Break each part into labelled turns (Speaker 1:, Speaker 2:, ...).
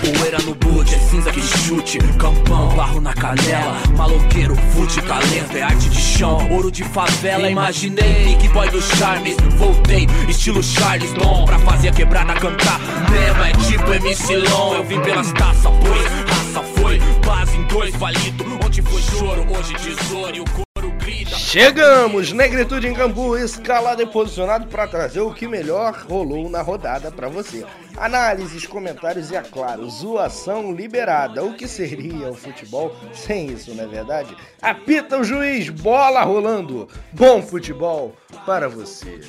Speaker 1: Poeira no boot, é cinza que chute. Campão, barro na canela. Maloqueiro, fute, talento É arte de chão, ouro de favela Imaginei, que boy do Charmes Voltei, estilo Charles Dom Pra fazer a quebrada cantar. Mesmo é tipo MC Long. Eu vim pelas taças, pois raça foi. Base em dois, palito Onde foi choro, hoje tesouro. E o
Speaker 2: Chegamos, Negritude em Cambu, escalado e posicionado para trazer o que melhor rolou na rodada para você. Análises, comentários e, é claro, zoação liberada. O que seria o futebol sem isso, não é verdade? Apita o juiz, bola rolando. Bom futebol para você.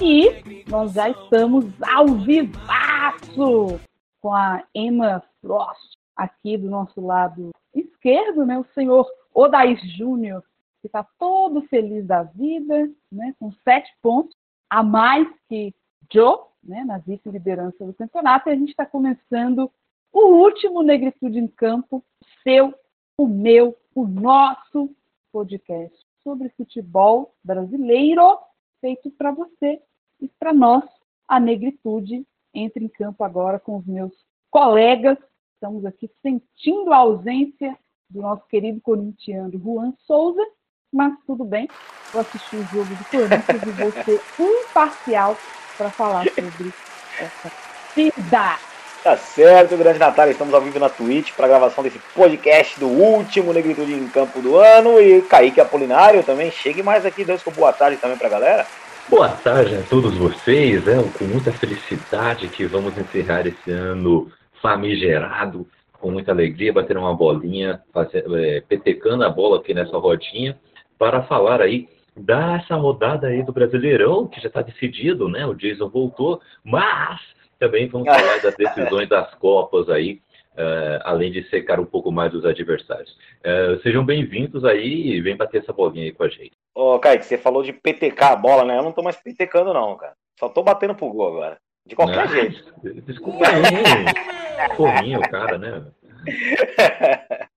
Speaker 3: E nós já estamos ao vivaço com a Emma Frost aqui do nosso lado esquerdo, né? O senhor Odair Júnior que está todo feliz da vida, né, com sete pontos, a mais que Joe, né, na vice-liderança do campeonato, e a gente está começando o último Negritude em Campo, seu, o meu, o nosso podcast sobre futebol brasileiro, feito para você e para nós. A Negritude entra em campo agora com os meus colegas. Estamos aqui sentindo a ausência do nosso querido corintiano Juan Souza mas tudo bem. Vou assistir o jogo do Corinthians e vou ser imparcial para falar sobre essa vida.
Speaker 4: Tá certo, grande Natália. Estamos ao vivo na Twitch para a gravação desse podcast do último Negritude em Campo do ano. E Kaique Apolinário também. Chegue mais aqui, Deus com boa tarde também para a galera.
Speaker 5: Boa tarde a todos vocês. É com muita felicidade que vamos encerrar esse ano famigerado, com muita alegria, bater uma bolinha, fazer, é, petecando a bola aqui nessa rodinha para falar aí dessa rodada aí do Brasileirão, que já está decidido, né? O Jason voltou, mas também vamos falar das decisões das Copas aí, uh, além de secar um pouco mais os adversários. Uh, sejam bem-vindos aí e vem bater essa bolinha aí com a gente.
Speaker 4: Ô, Kaique, você falou de PTK a bola, né? Eu não tô mais PTKando não, cara. Só tô batendo pro gol agora. De qualquer não, jeito.
Speaker 5: Desculpa aí. Porrinho, cara, né?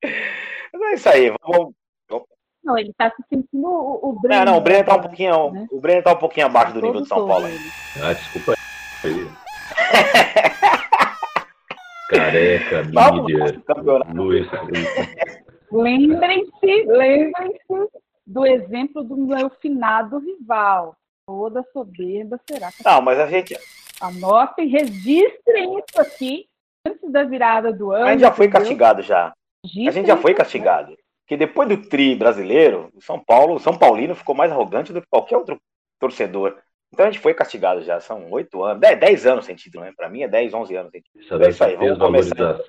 Speaker 4: Mas é isso aí. Vamos,
Speaker 3: não, ele tá se sentindo o, o Breno.
Speaker 4: Não, não, o Breno tá um pouquinho. Né? O Breno tá um pouquinho abaixo do nível de São Paulo.
Speaker 5: Ah, desculpa aí. Careca, mídia, Luiz.
Speaker 3: Lembrem-se, lembrem-se do exemplo do meu finado rival. Toda soberba será.
Speaker 4: Não, mas a gente.
Speaker 3: Anotem, registrem isso aqui antes da virada do ano.
Speaker 4: A gente já foi castigado já. A gente já foi castigado que depois do tri brasileiro, o São Paulo, o São Paulino ficou mais arrogante do que qualquer outro torcedor. Então a gente foi castigado já, são oito anos, dez, anos sem título, né? Para mim é dez, onze anos sem título.
Speaker 5: É isso aí, vamos começar.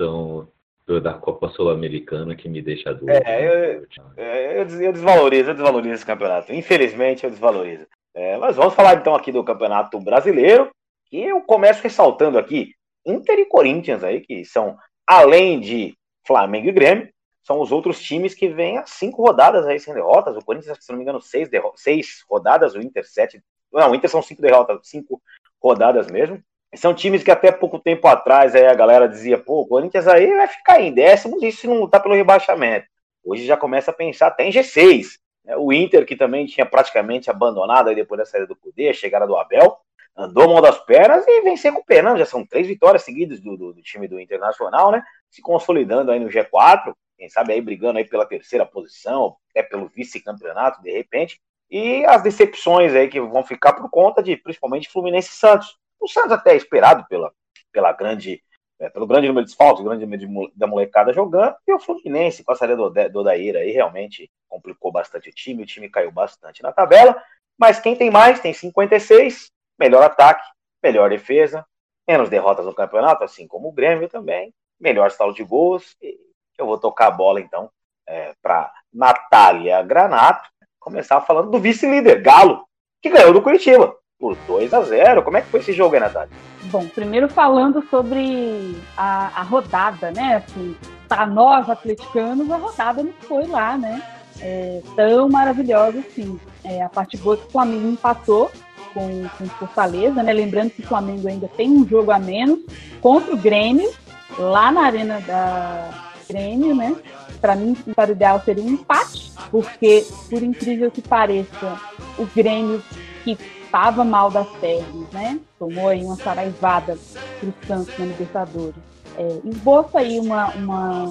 Speaker 5: da Copa Sul-Americana que me deixa dúvida.
Speaker 4: É, eu, eu, eu, desvalorizo, eu desvalorizo esse campeonato. Infelizmente eu desvalorizo. É, mas vamos falar então aqui do Campeonato Brasileiro, que eu começo ressaltando aqui Inter e Corinthians aí, que são, além de Flamengo e Grêmio, são os outros times que vêm a cinco rodadas aí sem derrotas. O Corinthians, se não me engano, seis, seis rodadas, o Inter sete. Não, o Inter são cinco derrotas, cinco rodadas mesmo. São times que até pouco tempo atrás aí a galera dizia, pô, o Corinthians aí vai ficar em décimos e se não lutar pelo rebaixamento. Hoje já começa a pensar até em G6. Né? O Inter, que também tinha praticamente abandonado aí depois da saída do Cudê, a chegada do Abel, andou mão das pernas e vem se recuperando. Já são três vitórias seguidas do, do, do time do Internacional, né? Se consolidando aí no G4 quem sabe aí brigando aí pela terceira posição, até pelo vice-campeonato, de repente, e as decepções aí que vão ficar por conta de principalmente Fluminense e Santos. O Santos até é esperado pela, pela grande, é, pelo grande número de desfalques, grande número de, da molecada jogando, e o Fluminense com a saída do, do Odair aí realmente complicou bastante o time, o time caiu bastante na tabela, mas quem tem mais tem 56, melhor ataque, melhor defesa, menos derrotas no campeonato, assim como o Grêmio também, melhor saldo de gols, eu vou tocar a bola então é, para Natália Granato, começar falando do vice-líder, Galo, que ganhou do Curitiba por 2 a 0 Como é que foi esse jogo aí, Natália?
Speaker 3: Bom, primeiro falando sobre a, a rodada, né? Assim, para nós atleticanos, a rodada não foi lá, né? É, tão maravilhosa assim. É, a parte boa é que o Flamengo empatou com, com Fortaleza, né? Lembrando que o Flamengo ainda tem um jogo a menos contra o Grêmio, lá na Arena da, Grêmio, né? Para mim, para o ideal seria um empate, porque, por incrível que pareça, o Grêmio, que estava mal das pernas, né? Tomou aí uma saraivada para o Santos na Libertadores. É, esboça aí uma, uma,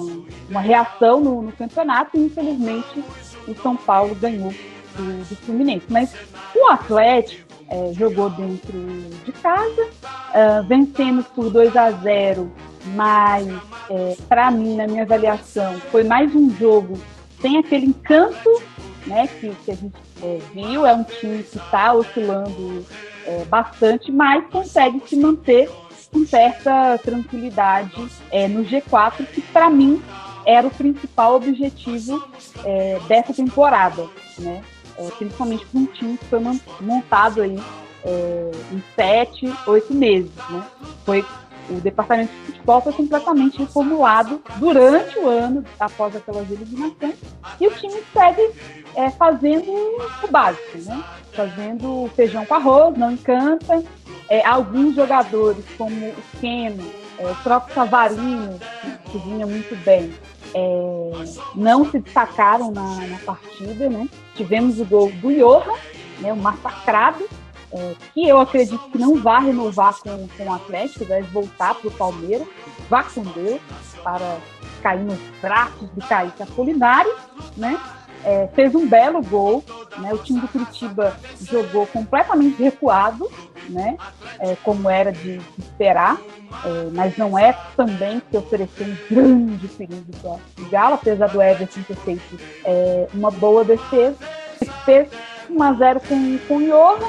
Speaker 3: uma reação no, no, campeonato e infelizmente o São Paulo ganhou do, do Fluminense. Mas o Atlético é, jogou dentro de casa, uh, vencemos por 2 a 0 mas é, para mim, na minha avaliação, foi mais um jogo sem aquele encanto né, que, que a gente é, viu. É um time que está oscilando é, bastante, mas consegue se manter com certa tranquilidade é, no G4, que para mim era o principal objetivo é, dessa temporada, né? É, principalmente para um time que foi montado aí é, em sete, oito meses, né? Foi o departamento de futebol foi completamente reformulado durante o ano, após aquelas eliminações, e o time segue é, fazendo o básico, né? fazendo feijão com arroz, não encanta. É, alguns jogadores, como o Keno, é, o próprio Savarino, que vinha muito bem, é, não se destacaram na, na, partida. Né? Tivemos o gol do Johan, né, o massacrado, é, que eu acredito que não vai renovar com, com o Atlético, deve voltar para o Palmeiras, vá com Deus, para cair nos braços de Kaique Apolinário, né? É, fez um belo gol, né? O time do Curitiba jogou completamente recuado, né? É, como era de, esperar, é, mas não é também que ofereceu um grande perigo para o Galo, apesar do Everton ter feito é, uma boa defesa. Fez 1 a 0 com, com o Johan,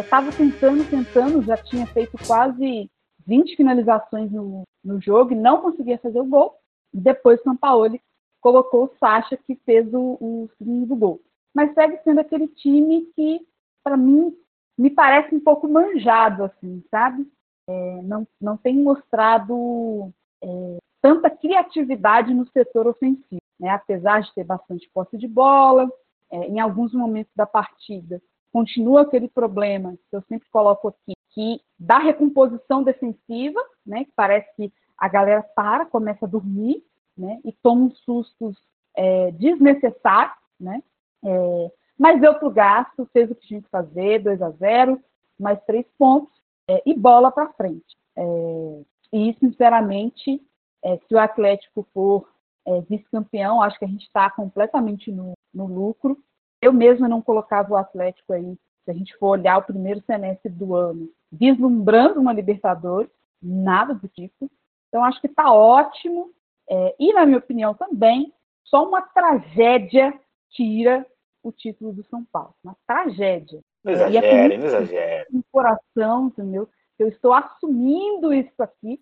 Speaker 3: estava é, tentando, tentando, já tinha feito quase 20 finalizações no, no jogo e não conseguia fazer o gol. Depois o Sampaoli colocou o Sacha, que fez o, o segundo gol. Mas segue sendo aquele time que, para mim, me parece um pouco manjado, assim, sabe? É, não, não tem mostrado é, tanta criatividade no setor ofensivo, né? apesar de ter bastante posse de bola, é, em alguns momentos da partida continua aquele problema que eu sempre coloco aqui, que da recomposição defensiva, né, que parece que a galera para, começa a dormir, né, e toma uns sustos é, desnecessários, né, é, mas deu para o gasto, fez o que tinha que fazer, 2 a 0 mais três pontos, é, e bola para frente. É, e, sinceramente, é, se o Atlético for é, vice-campeão, acho que a gente está completamente no, no lucro, eu mesma não colocava o Atlético aí, se a gente for olhar o primeiro semestre do ano, vislumbrando uma Libertadores, nada do tipo. Então, acho que está ótimo. É, e, na minha opinião, também, só uma tragédia tira o título do São Paulo. Uma tragédia.
Speaker 4: Não exagere, não exagere.
Speaker 3: Um coração, entendeu? Eu estou assumindo isso aqui,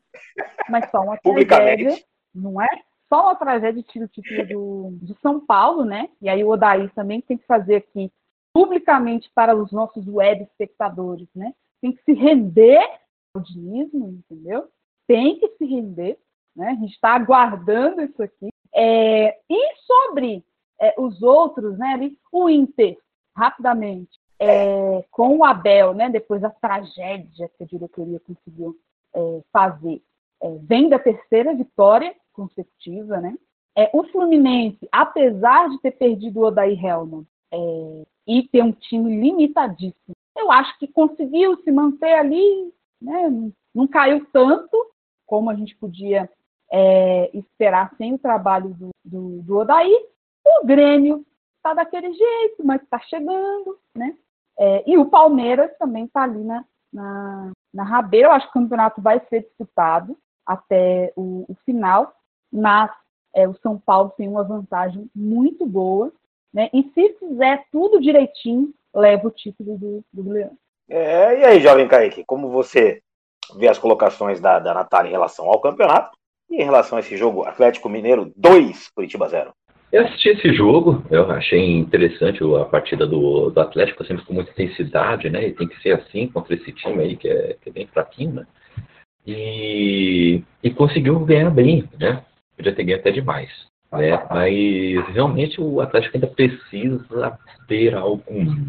Speaker 3: mas só uma tragédia, não é? só uma tragédia tira o título do, de São Paulo, né? E aí o Odaí também tem que fazer aqui publicamente para os nossos web espectadores, né? Tem que se render ao dinismo, entendeu? Tem que se render, né? A gente está aguardando isso aqui. É, e sobre é, os outros, né? Ali, o Inter, rapidamente, é, com o Abel, né? Depois da tragédia que a diretoria conseguiu é, fazer, é, vem da terceira vitória consecutiva, né? É, o Fluminense, apesar de ter perdido o Odair Helman é, e ter um time limitadíssimo, eu acho que conseguiu se manter ali, né? Não caiu tanto como a gente podia é, esperar sem o trabalho do, do, do Odair. O Grêmio está daquele jeito, mas está chegando, né? É, e o Palmeiras também está ali na, na, na rabeira. Eu acho que o campeonato vai ser disputado até o, o final mas é, o São Paulo tem uma vantagem muito boa, né? E se fizer tudo direitinho, leva o título do, do Leão.
Speaker 4: É, e aí, jovem Kaique, como você vê as colocações da, da Natália em relação ao campeonato e em relação a esse jogo Atlético Mineiro 2, Curitiba 0?
Speaker 5: Eu assisti esse jogo, eu achei interessante a partida do, do Atlético, sempre com muita intensidade, né? E tem que ser assim contra esse time aí que é, que é bem fraquinho, né? E, e conseguiu ganhar bem, né? podia ter ganho até demais. Né? Mas realmente o Atlético ainda precisa ter algo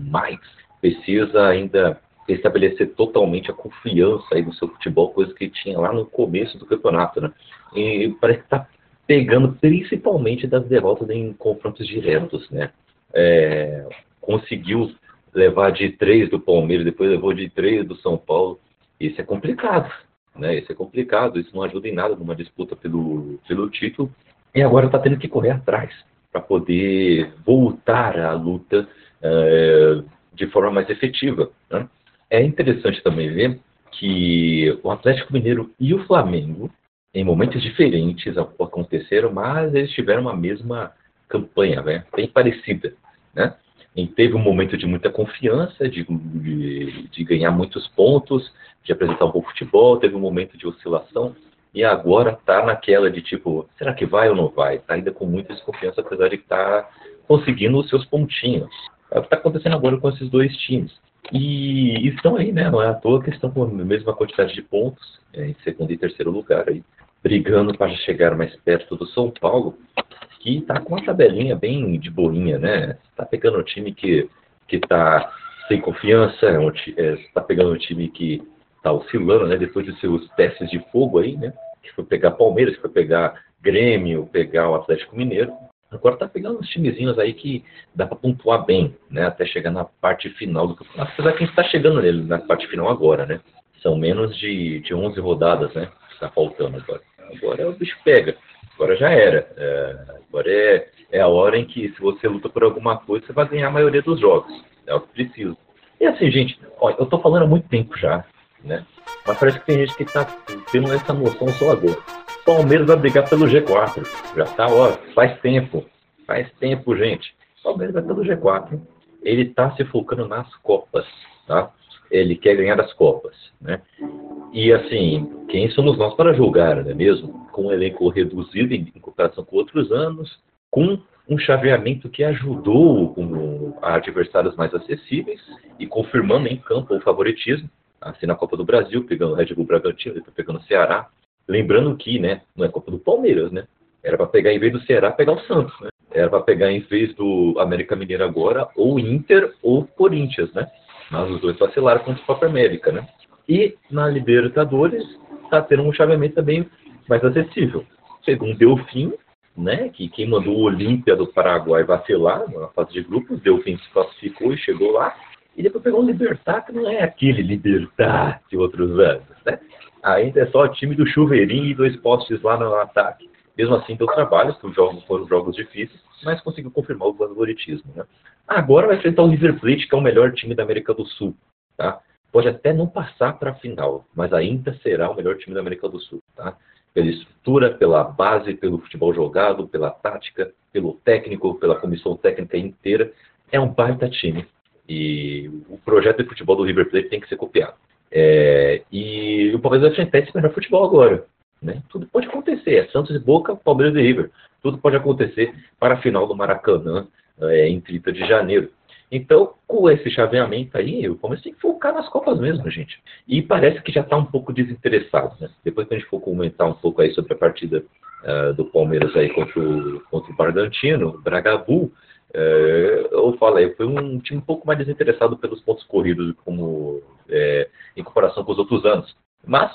Speaker 5: mais, precisa ainda estabelecer totalmente a confiança aí no seu futebol, coisa que tinha lá no começo do campeonato, né? E parece que está pegando principalmente das derrotas em confrontos diretos, né? É, conseguiu levar de três do Palmeiras, depois levou de três do São Paulo. Isso é complicado, né? Isso é complicado, isso não ajuda em nada numa disputa pelo, pelo título. E agora está tendo que correr atrás para poder voltar à luta é, de forma mais efetiva. Né? É interessante também ver que o Atlético Mineiro e o Flamengo, em momentos diferentes, aconteceram, mas eles tiveram a mesma campanha, né? bem parecida. Né? E teve um momento de muita confiança, de, de, de ganhar muitos pontos, de apresentar um bom futebol, teve um momento de oscilação, e agora está naquela de tipo, será que vai ou não vai? Está ainda com muita desconfiança, apesar de estar tá conseguindo os seus pontinhos. É o que está acontecendo agora com esses dois times. E estão aí, né? Não é à toa que estão com a mesma quantidade de pontos, é, em segundo e terceiro lugar aí, brigando para chegar mais perto do São Paulo, que está com uma tabelinha bem de boinha, né? Está pegando um time que está sem confiança, está é, é, pegando um time que está oscilando, né? Depois dos seus testes de fogo aí, né? Que foi pegar Palmeiras, que foi pegar Grêmio, pegar o Atlético Mineiro. Agora está pegando uns timezinhos aí que dá para pontuar bem, né? Até chegar na parte final do campeonato. Apesar que a gente está chegando nele na parte final agora, né? São menos de, de 11 rodadas, né? Está faltando agora. Agora o bicho pega. Agora já era. É, agora é, é a hora em que, se você luta por alguma coisa, você vai ganhar a maioria dos jogos. É o que precisa. E assim, gente, olha, eu estou falando há muito tempo já, né? Mas parece que tem gente que está tendo essa noção só agora. Palmeiras vai brigar pelo G4. Já tá, ó, faz tempo. Faz tempo, gente. Palmeiras vai pelo G4. Ele tá se focando nas Copas, tá? Ele quer ganhar as Copas, né? E assim, quem somos nós para julgar, não é mesmo? Com um elenco reduzido em, comparação com outros anos, com um chaveamento que ajudou com adversários mais acessíveis e confirmando em campo o favoritismo, assim na Copa do Brasil, pegando o Red Bull Bragantino, depois pegando o Ceará, Lembrando que, né, não é culpa do Palmeiras, né? Era para pegar em vez do Ceará, pegar o Santos, né? Era para pegar em vez do América Mineiro agora, ou Inter ou Corinthians, né? Mas os dois vacilaram contra o Copa América, né? E na Libertadores está tendo um chaveamento também mais acessível. Segundo Delfim, né, que quem mandou o Olímpia do Paraguai vacilar na fase de grupos, Delfim se classificou e chegou lá. E depois pegou um Libertar, que não é aquele Libertar de outros anos, né? ainda é só time do chuveirinho e dois postes lá no ataque. Mesmo assim, deu trabalho, os jogos foram jogos difíceis, mas conseguiu confirmar o favoritismo. Né? Agora vai enfrentar o River Plate, que é o melhor time da América do Sul. Tá? Pode até não passar para a final, mas ainda será o melhor time da América do Sul. Tá? Pela estrutura, pela base, pelo futebol jogado, pela tática, pelo técnico, pela comissão técnica inteira. É um baita time. E o projeto de futebol do River Plate tem que ser copiado. É, e o Palmeiras vai enfrentar esse melhor futebol agora. Né? Tudo pode acontecer. É Santos e Boca, Palmeiras e River. Tudo pode acontecer para a final do Maracanã é, em 30 de janeiro. Então, com esse chaveamento aí, o Palmeiras tem que focar nas Copas mesmo, gente. E parece que já está um pouco desinteressado. Né? Depois que a gente for comentar um pouco aí sobre a partida uh, do Palmeiras aí contra o, contra o Bragantino, Bragabu, é, eu falei, foi um time um pouco mais desinteressado pelos pontos corridos como é, em comparação com os outros anos. Mas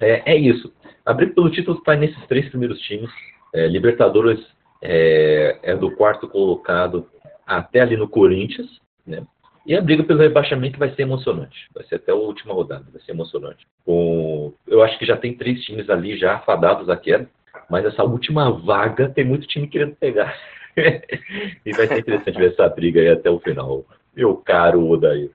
Speaker 5: é, é isso. A briga pelo título está nesses três primeiros times. É, Libertadores é, é, do quarto colocado até ali no Corinthians, né? E a briga pelo rebaixamento vai ser emocionante. Vai ser até a última rodada, vai ser emocionante. Com, eu acho que já tem três times ali já afadados à queda, mas essa última vaga tem muito time querendo pegar. E vai ser interessante ver essa briga aí até o final. Meu caro Odair.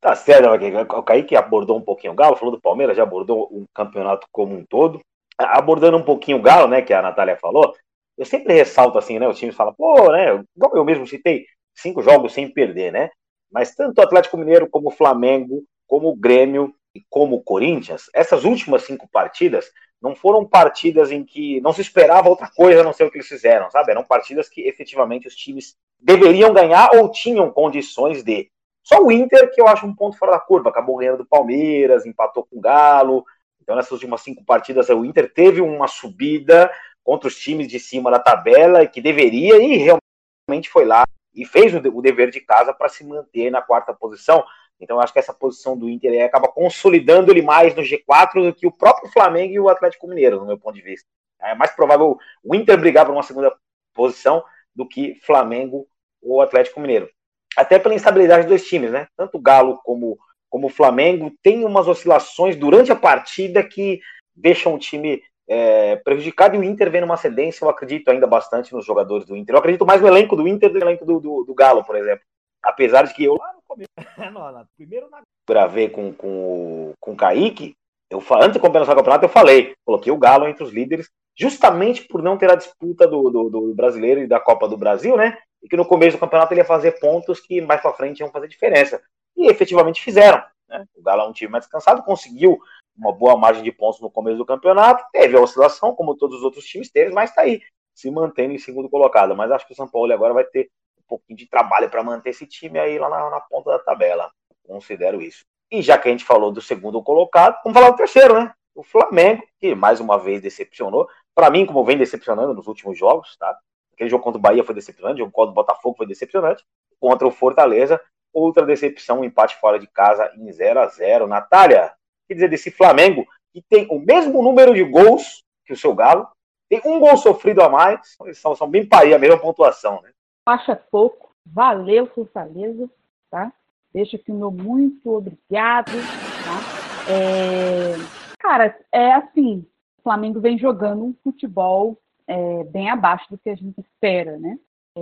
Speaker 4: Tá certo, o Kaique abordou um pouquinho o Galo, falou do Palmeiras, já abordou o campeonato como um todo. Abordando um pouquinho o Galo, né, que a Natália falou, eu sempre ressalto assim, né, os times falam, pô, né, igual eu mesmo citei, cinco jogos sem perder, né, mas tanto o Atlético Mineiro como o Flamengo, como o Grêmio e como o Corinthians, essas últimas cinco partidas não foram partidas em que não se esperava outra coisa a não ser o que eles fizeram, sabe? Eram partidas que efetivamente os times deveriam ganhar ou tinham condições de. Só o Inter, que eu acho um ponto fora da curva, acabou ganhando do Palmeiras, empatou com o Galo. Então, nessas últimas cinco partidas, o Inter teve uma subida contra os times de cima da tabela, que deveria e realmente foi lá e fez o dever de casa para se manter na quarta posição. Então, acho que essa posição do Inter acaba consolidando ele mais no G4 do que o próprio Flamengo e o Atlético Mineiro, no meu ponto de vista. É mais provável o Inter brigar por uma segunda posição do que Flamengo ou Atlético Mineiro. até pela instabilidade dos times, né? Tanto o Galo como, como o Flamengo tem umas oscilações durante a partida que deixam o time é, prejudicado e o Inter vem numa cedência. Eu acredito ainda bastante nos jogadores do Inter. Eu acredito mais no elenco do Inter do que no elenco do, do, do Galo, por exemplo. Apesar de que eu lá no começo, primeiro na... gravei com, com, com o Kaique, eu, antes de começar o campeonato, eu falei, coloquei o Galo entre os líderes, justamente por não ter a disputa do, do, do, brasileiro e da Copa do Brasil, né? E que no começo do campeonato ele ia fazer pontos que mais para frente iam fazer diferença. E efetivamente fizeram. Né? O Galo é um time mais descansado, conseguiu uma boa margem de pontos no começo do campeonato, teve a oscilação, como todos os outros times teve, mas está aí, se mantendo em segundo colocado. Mas acho que o São Paulo agora vai ter pouquinho de trabalho para manter esse time aí lá na, na ponta da tabela. Considero isso. E já que a gente falou do segundo colocado, vamos falar do terceiro, né? O Flamengo, que mais uma vez decepcionou. Para mim, como vem decepcionando nos últimos jogos, tá? Aquele jogo contra o Bahia foi decepcionante, o jogo contra o Botafogo foi decepcionante. Contra o Fortaleza, outra decepção, um empate fora de casa em 0 a 0 Natália, quer dizer desse Flamengo, que tem o mesmo número de gols que o seu Galo, tem um gol sofrido a mais, são, são bem paria, a mesma pontuação, né?
Speaker 3: Acha pouco, valeu Fortaleza, tá? Deixa aqui o meu muito obrigado. Tá? É... Cara, é assim, o Flamengo vem jogando um futebol é, bem abaixo do que a gente espera, né? É,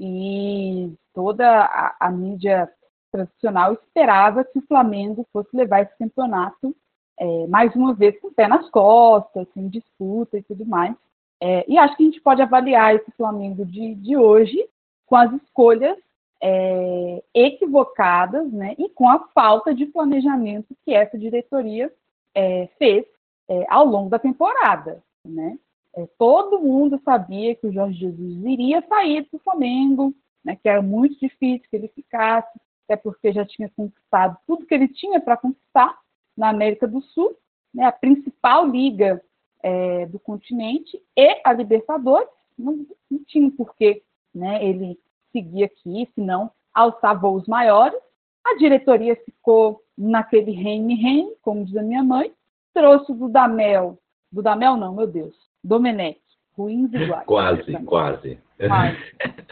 Speaker 3: e toda a, a, mídia tradicional esperava que o Flamengo fosse levar esse campeonato é, mais uma vez com o pé nas costas, sem disputa e tudo mais. É, e acho que a gente pode avaliar esse Flamengo de, de hoje com as escolhas é, equivocadas né, e com a falta de planejamento que essa diretoria é, fez é, ao longo da temporada. Né? É, todo mundo sabia que o Jorge Jesus iria sair do Flamengo, né, que era muito difícil que ele ficasse, até porque já tinha conquistado tudo que ele tinha para conquistar na América do Sul, né, a principal liga é, do continente e a Libertadores. Não, não tinha porquê né, ele seguir aqui, senão alçar voos maiores. A diretoria ficou naquele reine-reine, como diz a minha mãe, trouxe do Damel, do Damel não, meu Deus, Domenech, ruins iguais.
Speaker 5: Quase, quase.
Speaker 3: quase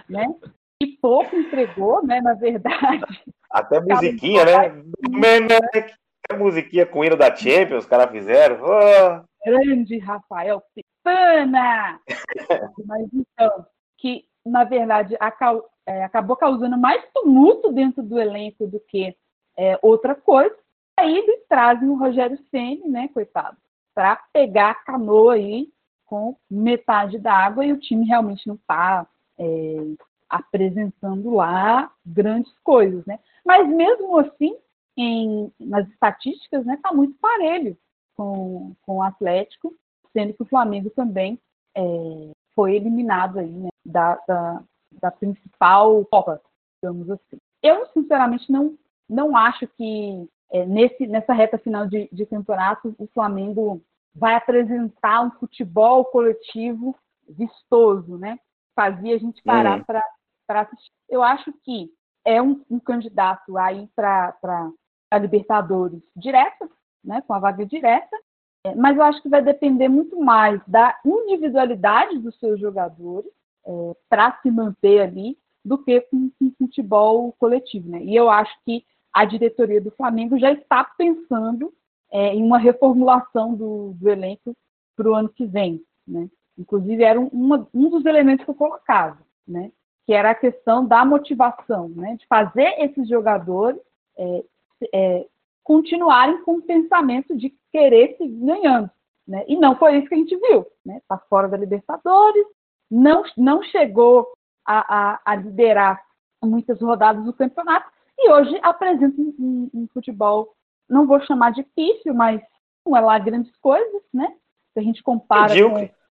Speaker 3: né? E pouco entregou, né, na verdade.
Speaker 4: Até musiquinha, né? Domenech, até musiquinha com o hino da Champions, os caras fizeram. Oh.
Speaker 3: Grande Rafael Pitana! Mas então, que na verdade, é, acabou causando mais tumulto dentro do elenco do que é, outra coisa. Aí eles trazem o Rogério Ceni, né, coitado, para pegar a canoa aí com metade da água e o time realmente não está é, apresentando lá grandes coisas, né? Mas mesmo assim, em, nas estatísticas, né, está muito parelho com, com o Atlético, sendo que o Flamengo também é, foi eliminado aí, né, da, da, da, principal Copa, digamos assim. Eu, sinceramente, não, não acho que é, nesse, nessa reta final de, de campeonato o Flamengo vai apresentar um futebol coletivo vistoso, né? Fazia a gente parar uhum. para assistir. Eu acho que é um, um candidato aí para a Libertadores direta, né? Com a vaga direta, mas eu acho que vai depender muito mais da individualidade dos seus jogadores é, para se manter ali do que com, com futebol coletivo. Né? E eu acho que a diretoria do Flamengo já está pensando é, em uma reformulação do, do elenco para o ano que vem. Né? Inclusive, era uma, um dos elementos que eu colocava, né? que era a questão da motivação, né? de fazer esses jogadores é, é, continuarem com o pensamento de querer seguir ganhando. Né? E não foi isso que a gente viu. Está né? Tá fora da Libertadores, não, não chegou a, a, a, liderar muitas rodadas do campeonato e hoje apresenta um, um, um futebol, não vou chamar de pífio, mas não é lá grandes coisas, né? Se a gente compara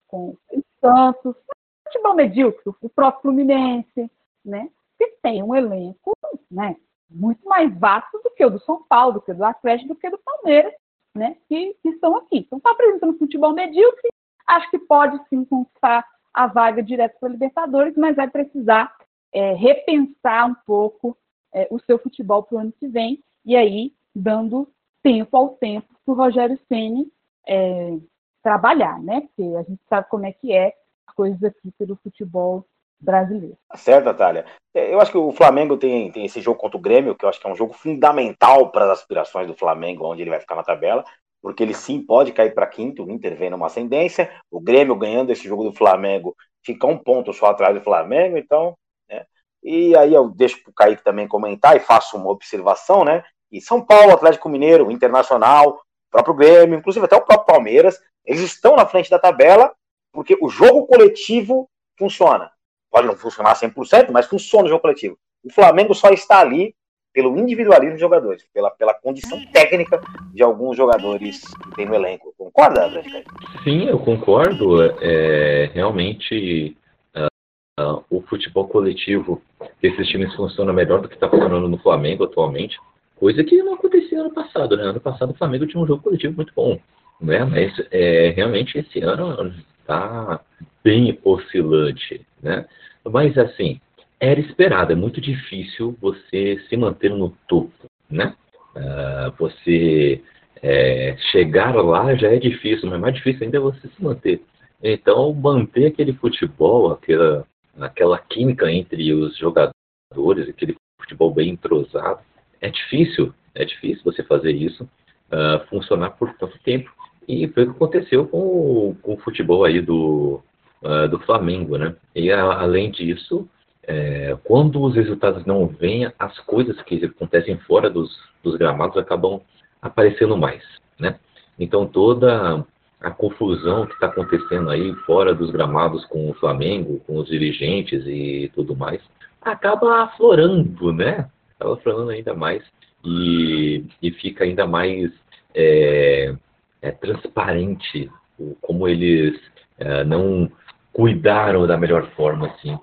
Speaker 3: com, com o Santos, futebol medíocre, o próprio Fluminense, né? Que tem um elenco, né? Muito mais vasto do que o do São Paulo, do que o do Atlético, do que o do Palmeiras, né, que, que estão aqui. Então, está apresentando futebol medíocre, acho que pode sim conquistar a vaga direto para Libertadores, mas vai precisar é, repensar um pouco é, o seu futebol para o ano que vem, e aí dando tempo ao tempo para o Rogério Ceni é, trabalhar, né? Porque a gente sabe como é que é as coisas aqui pelo futebol brasileiro.
Speaker 4: Tá certo, Natália. É, eu acho que o Flamengo tem, tem esse jogo contra o Grêmio, que eu acho que é um jogo fundamental para as aspirações do Flamengo, onde ele vai ficar na tabela, porque ele sim pode cair para quinto, o Inter vem numa ascendência, o Grêmio ganhando esse jogo do Flamengo fica um ponto só atrás do Flamengo, então. Né? E aí eu deixo para o Kaique também comentar e faço uma observação, né? E São Paulo, Atlético Mineiro, Internacional, próprio Grêmio, inclusive até o próprio Palmeiras, eles estão na frente da tabela porque o jogo coletivo funciona. Pode não funcionar 100%, mas funciona o jogo coletivo. O Flamengo só está ali pelo individualismo dos jogadores, pela, pela condição técnica de alguns jogadores que tem no elenco. Concorda, Atlético?
Speaker 5: Sim, eu concordo. É, realmente uh, uh, o futebol coletivo desses times funciona melhor do que está funcionando no Flamengo atualmente, coisa que não acontecia ano passado. Né? Ano passado o Flamengo tinha um jogo coletivo muito bom, né? mas é, realmente esse ano está bem oscilante. Né? Mas assim, era esperado, é muito difícil você se manter no topo, né? Uh, você é, chegar lá já é difícil, mas mais difícil ainda é você se manter. Então, manter aquele futebol, aquela, aquela química entre os jogadores, aquele futebol bem entrosado, é difícil, é difícil você fazer isso uh, funcionar por tanto tempo. E foi o que aconteceu com o, com o futebol aí do, uh, do Flamengo, né? E a, além disso, é, quando os resultados não vêm, as coisas que acontecem fora dos, dos gramados acabam aparecendo mais, né? Então toda a confusão que está acontecendo aí fora dos gramados com o Flamengo, com os dirigentes e tudo mais, acaba aflorando, né? Acaba aflorando ainda mais e, e fica ainda mais é, é, transparente como eles é, não cuidaram da melhor forma assim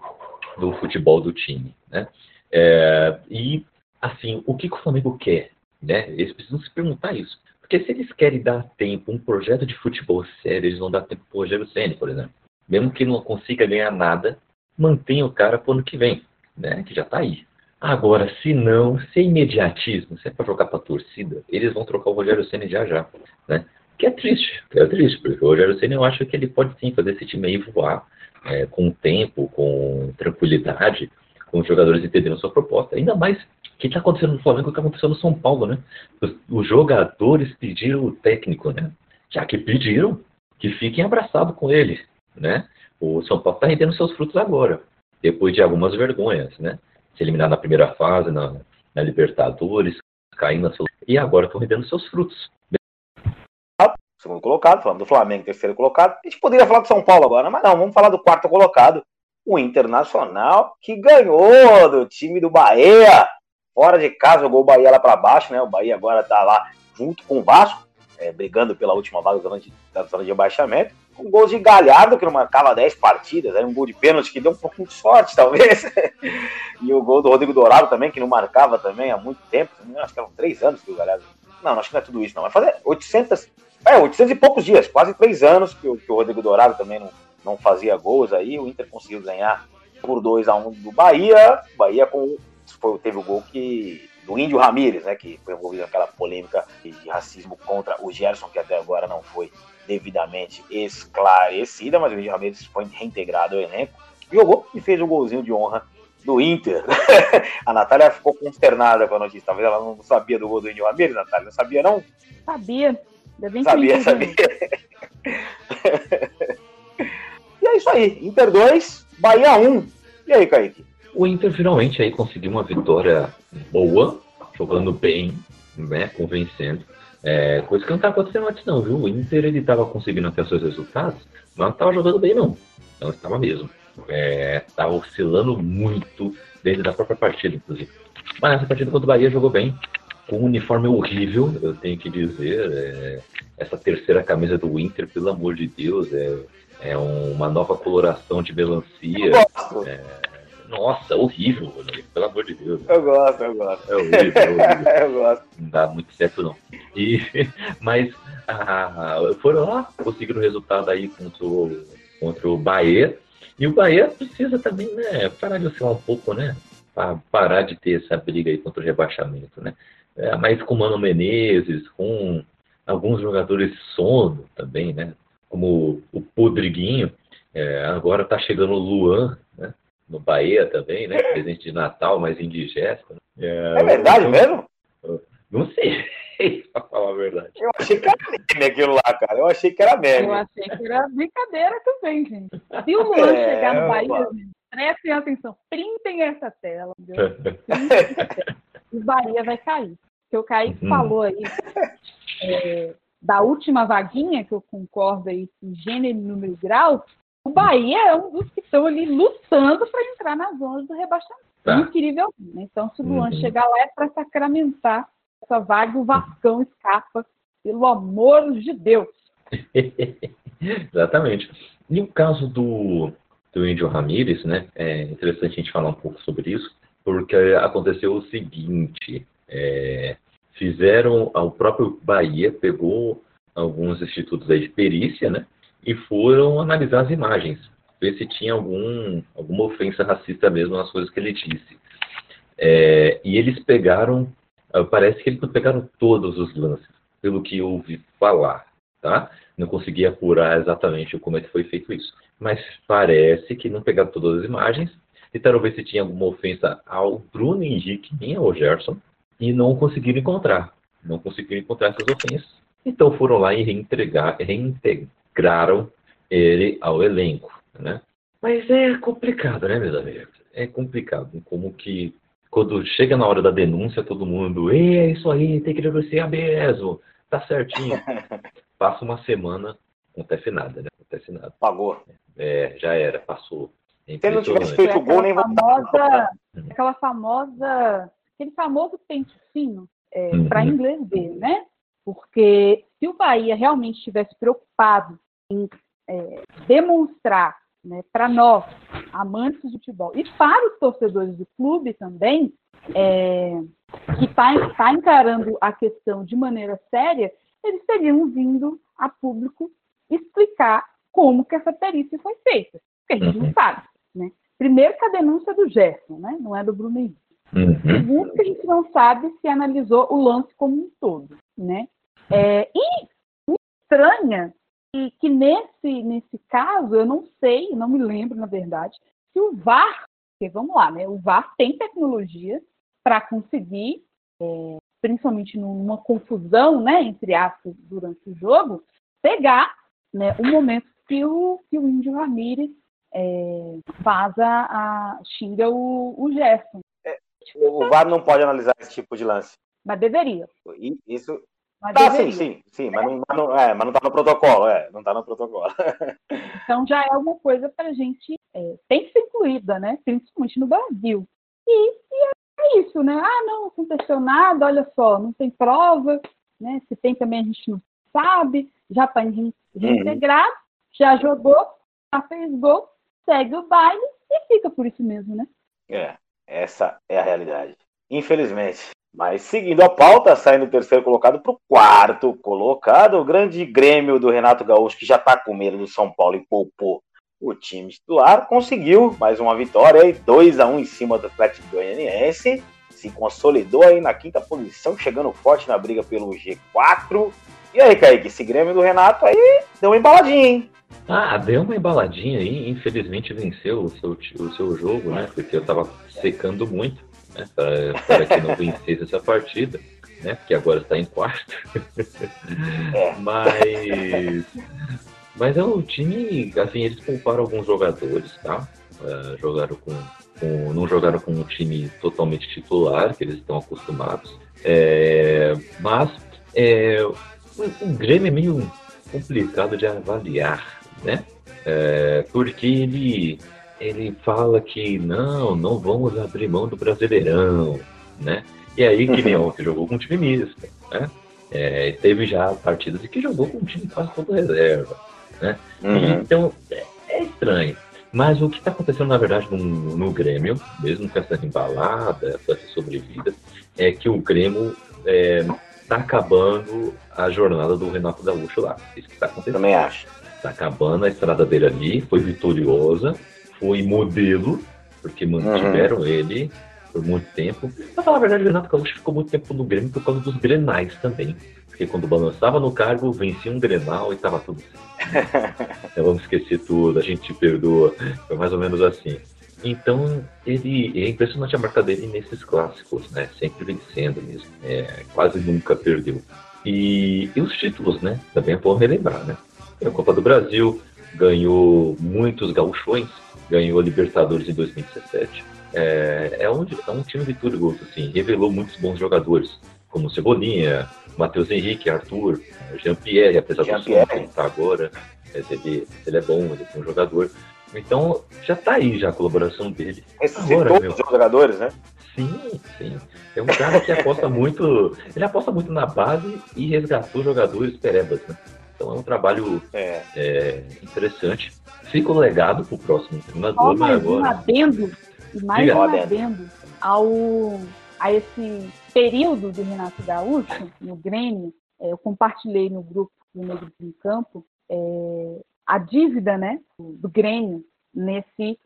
Speaker 5: do futebol do time, né? É, e assim, o que, que, o Flamengo quer, né? Eles precisam se perguntar isso, porque se eles querem dar tempo um projeto de futebol sério, eles vão dar tempo para o Rogério Ceni, por exemplo, mesmo que não consiga ganhar nada, mantenha o cara para o ano que vem, né? Que já está aí. Agora, se não, se é imediatismo, se é para jogar para a torcida, eles vão trocar o Rogério Ceni já já, né? Que é triste, que é triste, porque o Rogério Ceni eu acho que ele pode sim fazer esse time aí voar é, com tempo, com tranquilidade, com os jogadores entendendo sua proposta. Ainda mais que está acontecendo no Flamengo o que aconteceu no São Paulo, né? Os, os, jogadores pediram o técnico, né? Já que pediram, que fiquem abraçados com ele, né? O São Paulo está rendendo seus frutos agora, depois de algumas vergonhas, né? Se eliminar na primeira fase, na, na Libertadores, caindo na sua... E agora estão rendendo seus frutos
Speaker 4: segundo colocado, falando do Flamengo, terceiro colocado. A gente poderia falar do São Paulo agora, mas não, vamos falar do quarto colocado, o Internacional, que ganhou do time do Bahia. Fora de casa, jogou o Bahia lá para baixo, né? O Bahia agora está lá junto com o Vasco, é, brigando pela última vaga da zona de, abaixamento. Com gols de Galhardo, que não marcava 10 partidas, era um gol de pênalti que deu um pouquinho de sorte, talvez. e o gol do Rodrigo Dourado também, que não marcava também há muito tempo. Acho que eram três anos que o Galhardo. Não, acho que não é tudo isso, não. Vai fazer 800, é, 800 e poucos dias, quase três anos que, que o Rodrigo Dourado também não, não fazia gols aí. O Inter conseguiu ganhar por 2 a 1 um do Bahia. O Bahia com, foi, teve o gol que, do Índio Ramírez, né, que foi envolvido naquela polêmica de racismo contra o Gerson, que até agora não foi devidamente esclarecida, mas o Índio Ramírez foi reintegrado ao elenco. Jogou e fez o um golzinho de honra do Inter. a Natália ficou consternada com a notícia. Talvez ela não sabia do gol do Índio Ramírez, Natália. Não sabia, não?
Speaker 3: Sabia. Ainda bem
Speaker 4: sabia,
Speaker 3: que
Speaker 4: sabia. e é isso aí. Inter 2, Bahia 1. E aí, Kaique?
Speaker 5: O Inter finalmente aí conseguiu uma vitória boa, jogando bem, né, convencendo. É, coisa que não estava acontecendo antes não, viu? O Inter ele estava conseguindo até seus resultados, mas não estava jogando bem não. Não estava mesmo. Estava é, oscilando muito desde a própria partida, inclusive. Mas essa partida contra o Bahia jogou bem um uniforme horrível, eu tenho que dizer. É, essa terceira camisa do Winter, pelo amor de Deus, é, é uma nova coloração de melancia. É, nossa, horrível, pelo amor de Deus.
Speaker 4: Eu gosto, eu gosto.
Speaker 5: É horrível, é horrível.
Speaker 4: eu gosto.
Speaker 5: Não dá muito certo, não. E, mas ah, foram lá, conseguiram o resultado aí contra o, contra o Bahia. E o Bahia precisa também, né, parar de oscilar um pouco, né? Para parar de ter essa briga aí contra o rebaixamento, né? É, mas com Mano Menezes, com alguns jogadores sono também, né? Como o Podriguinho, é, agora está chegando o Luan, né? no Bahia também, né? Presente de Natal, mas indigesto.
Speaker 4: É, é verdade mesmo?
Speaker 5: Não sei, pra falar a verdade.
Speaker 4: Eu achei que era meme aquilo lá, cara. Eu achei que era meme.
Speaker 3: Eu achei que era brincadeira também, gente. Se o Luan é, chegar no Bahia, prestem atenção, printem essa tela, o Bahia vai cair. Porque o Kaique hum. falou aí é, da última vaguinha, que eu concordo aí, em gênero e número grau, o Bahia é um dos que estão ali lutando para entrar nas zonas do rebaixamento. Tá. Incrível. Né? Então, se o Luan uhum. chegar lá, é para sacramentar essa vaga, o Vascão escapa, pelo amor de Deus.
Speaker 5: Exatamente. E o caso do, do Índio Ramírez, né? É interessante a gente falar um pouco sobre isso, porque aconteceu o seguinte: é, fizeram, o próprio Bahia pegou alguns institutos de perícia, né? E foram analisar as imagens, ver se tinha algum, alguma ofensa racista mesmo nas coisas que ele disse. É, e eles pegaram, ah, parece que eles não pegaram todos os lances, pelo que eu ouvi falar, tá? Não consegui apurar exatamente como é que foi feito isso. Mas parece que não pegaram todas as imagens, tentaram ver se tinha alguma ofensa ao Bruno Henrique nem ao Gerson, e não conseguiram encontrar. Não conseguiram encontrar essas ofensas. Então foram lá e reintegraram ele ao elenco. Né? Mas é complicado, né, meus amigos? É complicado. Como que quando chega na hora da denúncia, todo mundo, é isso aí, tem que denunciar mesmo, tá certinho. Passa uma semana, acontece nada, né? Acontece nada.
Speaker 4: Pagou.
Speaker 5: É, já era, passou.
Speaker 4: Se não tivesse feito o gol, nem
Speaker 3: famosa, Aquela famosa aquele famoso pente fino é, uhum. para inglês ver, né? Porque se o Bahia realmente estivesse preocupado em é, demonstrar né, para nós, amantes de futebol, e para os torcedores do clube também, é, que está tá encarando a questão de maneira séria, eles teriam vindo a público explicar como que essa perícia foi feita, porque a gente uhum. não sabe. Né? Primeiro que a denúncia é do Gerson, né? não é do Bruno Henrique. Uhum. Segundo, que a gente não sabe se analisou o lance como um todo, né? É, e me estranha que, que, nesse, nesse caso, eu não sei, não me lembro, na verdade, se o VAR, porque vamos lá, né? O VAR tem tecnologia para conseguir, é, principalmente numa confusão, né, entre aspas, durante o jogo, pegar né, o momento que o, que o Índio Ramírez é, faz a, a xinga o, o Gerson.
Speaker 4: O VAR não pode analisar esse tipo de lance.
Speaker 3: Mas deveria.
Speaker 4: Isso. Mas tá, deveria. sim, sim, sim, mas não, mas não, é, mas não tá no protocolo, é, não tá no protocolo.
Speaker 3: então já é uma coisa para a gente, é, tem que ser incluída, né? Principalmente no Brasil. E, e é isso, né? Ah, não aconteceu nada, olha só, não tem prova, né? Se tem também a gente não sabe, já está reintegrado, uhum. já jogou, já fez gol, segue o baile e fica por isso mesmo, né?
Speaker 4: É. Essa é a realidade. Infelizmente. Mas seguindo a pauta, saindo do terceiro colocado para o quarto colocado, o grande Grêmio do Renato Gaúcho, que já está com medo do São Paulo e poupou o time titular, conseguiu mais uma vitória, 2 a 1 em cima do Atlético Goianiense, se consolidou aí na quinta posição, chegando forte na briga pelo G4. E aí, Kaique, esse Grêmio do Renato aí deu uma embaladinha, hein?
Speaker 5: Ah, deu uma embaladinha aí, infelizmente venceu o seu, o seu jogo, né? Porque eu tava secando muito, né? Para, que não vencesse essa partida, né? Porque agora está em quarto. É. mas, mas é um time, assim, eles pouparam alguns jogadores, tá? Uh, jogaram com, com, não jogaram com um time totalmente titular, que eles estão acostumados. É, mas é, o, o Grêmio é meio complicado de avaliar, né? É, porque ele, ele fala que não, não vamos abrir mão do Brasileirão, né? E aí que nem uhum. ontem jogou com um time misto, né? É, teve já partidas que jogou com um time quase todo reserva, né? Uhum. Então, é, é, estranho. Mas o que está acontecendo, na verdade, no, no Grêmio, mesmo com essa embalada, com essa sobrevida, é que o Grêmio está é, tá acabando a jornada do Renato Gaúcho lá. Isso que está acontecendo.
Speaker 4: Também acho.
Speaker 5: Tá acabando a estrada dele ali, foi vitoriosa, foi modelo, porque mantiveram uhum. ele por muito tempo. Pra falar a verdade, o Renato Gaúcho ficou muito tempo no Grêmio por causa dos grenais também. Porque quando balançava no cargo, vencia um grenal e tava tudo certo. então, vamos esquecer tudo, a gente perdoa. Foi mais ou menos assim. Então, ele é impressionante a marca dele nesses clássicos, né? Sempre vencendo mesmo. É, quase nunca perdeu. E, e, os títulos, né? Também é bom relembrar, né? A Copa do Brasil, ganhou muitos gauchões, ganhou a Libertadores em 2017. É, é, um, é um time vitorioso, assim, revelou muitos bons jogadores, como Cebolinha, Matheus Henrique, Arthur, Jean-Pierre, apesar Jean do som que está agora, ele, ele é bom, ele é um jogador. Então, já está aí já a colaboração dele.
Speaker 4: Agora, todos os jogadores, né?
Speaker 5: Sim, sim. É um cara que aposta muito. Ele aposta muito na base e resgatou jogadores perebas, né? Então é um trabalho é. É, interessante. Fica o legado para o próximo treinador.
Speaker 3: mais agora... um adendo, mais Diga. um adendo ao, a esse período do Renato Gaúcho no Grêmio. É, eu compartilhei no grupo do Negro em Campo é, a dívida né, do Grêmio nesse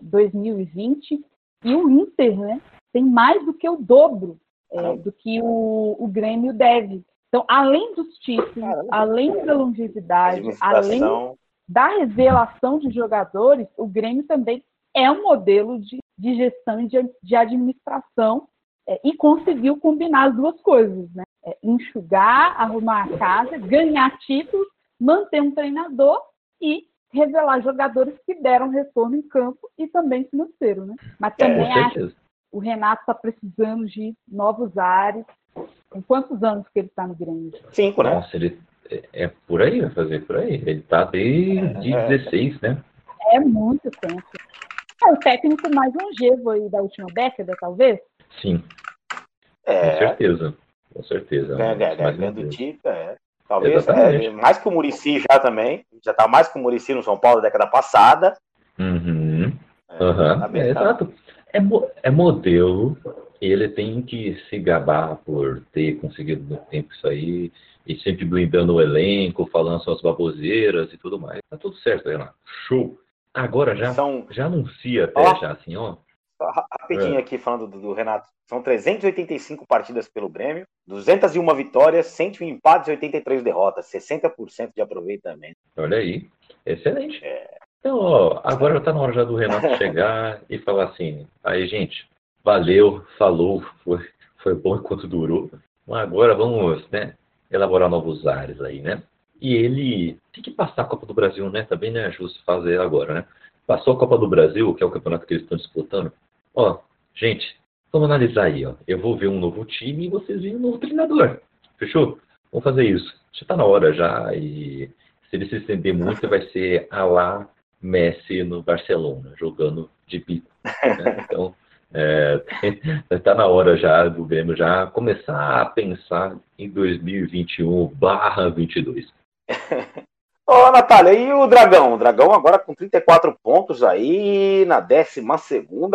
Speaker 3: 2020 é, e o Inter né, tem mais do que o dobro é, do que o, o Grêmio deve. Então, além dos títulos, além da longevidade, além da revelação de jogadores, o Grêmio também é um modelo de, de gestão e de, de administração é, e conseguiu combinar as duas coisas, né? É, enxugar, arrumar a casa, ganhar títulos, manter um treinador e revelar jogadores que deram retorno em campo e também financeiro, né? Mas é, também é, acho que o Renato está precisando de novos ares, tem quantos anos que ele está no Grêmio?
Speaker 4: Cinco, né?
Speaker 5: Nossa, ele é, é por aí, vai fazer por aí. Ele está desde é, 16, né?
Speaker 3: É muito tempo. É o técnico mais longevo aí da última década, talvez?
Speaker 5: Sim. É. Com certeza. Com certeza.
Speaker 4: É, é, é, do Tita, é. Talvez é, mais que o Murici já também. Já está mais que o Murici no São Paulo da década passada.
Speaker 5: Uhum. É, uhum. Tá é, exato. É, é modelo ele tem que se gabar por ter conseguido no tempo isso aí, e sempre blindando o elenco, falando suas baboseiras e tudo mais. Tá tudo certo, Renato. Show. Agora já, São... já anuncia até ó, já assim, ó.
Speaker 4: Rapidinho é. aqui falando do, do, Renato. São 385 partidas pelo Grêmio, 201 vitórias, 101 empates e 83 derrotas, 60% de aproveitamento.
Speaker 5: Olha aí, excelente. É. Então, ó, agora já tá na hora já do Renato chegar e falar assim, aí gente, valeu, falou, foi, foi bom enquanto durou. Agora vamos né, elaborar novos ares aí, né? E ele tem que passar a Copa do Brasil, né? Também não é justo fazer agora, né? Passou a Copa do Brasil, que é o campeonato que eles estão disputando. Ó, gente, vamos analisar aí, ó. Eu vou ver um novo time e vocês veem um novo treinador. Fechou? Vamos fazer isso. Já tá na hora já e se ele se estender muito vai ser a lá Messi no Barcelona, jogando de bico. Né? Então, Está é, na hora já do Grêmio já começar a pensar em 2021 barra 22.
Speaker 4: Ô, Natália, e o Dragão? O Dragão agora com 34 pontos aí, na 12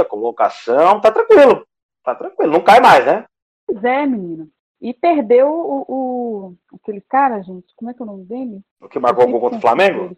Speaker 4: colocação. Tá tranquilo. Tá tranquilo. Não cai mais, né?
Speaker 3: Pois é, menino. E perdeu o, o, aquele cara, gente. Como é que é o nome dele?
Speaker 4: O que marcou o gol contra o Flamengo?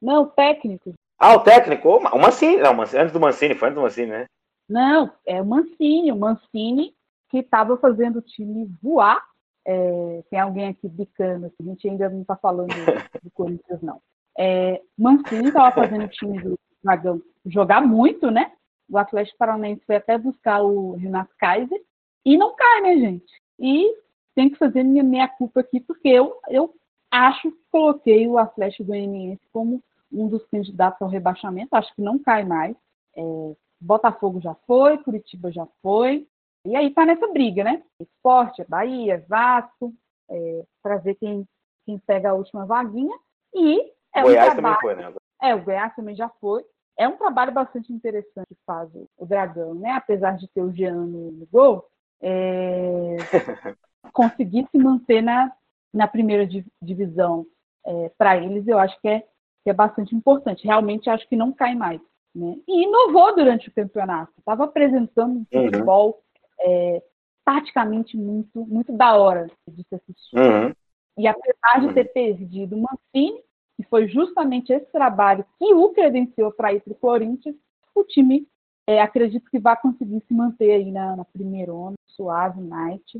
Speaker 3: Não, o técnico.
Speaker 4: Ah, o técnico? O Mancini. Não, antes do Mancini, foi antes do Mancini, né?
Speaker 3: Não, é o Mancini, o Mancini que estava fazendo o time voar. É, tem alguém aqui bicando, a gente ainda não está falando do Corinthians, não. É, Mancini estava fazendo o time do Dragão jogar muito, né? O Atlético Paranaense foi até buscar o Renato Kaiser e não cai, né, gente? E tem que fazer minha meia culpa aqui, porque eu, eu acho que coloquei o Atlético Goianiense como um dos candidatos ao rebaixamento, acho que não cai mais. É, Botafogo já foi, Curitiba já foi. E aí tá nessa briga, né? Esporte, é Bahia, Vasco, é, para ver quem, quem pega a última vaguinha. E é
Speaker 4: Goiás
Speaker 3: um
Speaker 4: trabalho, também foi, né?
Speaker 3: É, o Goiás também já foi. É um trabalho bastante interessante que faz o Dragão, né? Apesar de ter o Jean no gol, é... conseguir se manter na, na primeira divisão é, para eles, eu acho que é, que é bastante importante. Realmente acho que não cai mais. Né? E inovou durante o campeonato. Estava apresentando um uhum. futebol é, taticamente muito, muito da hora de se assistir. Uhum. E apesar de ter perdido o Mancini, que foi justamente esse trabalho que o credenciou para ir para o Corinthians, o time é, acredito que vai conseguir se manter aí na, na primeira onda, suave, night,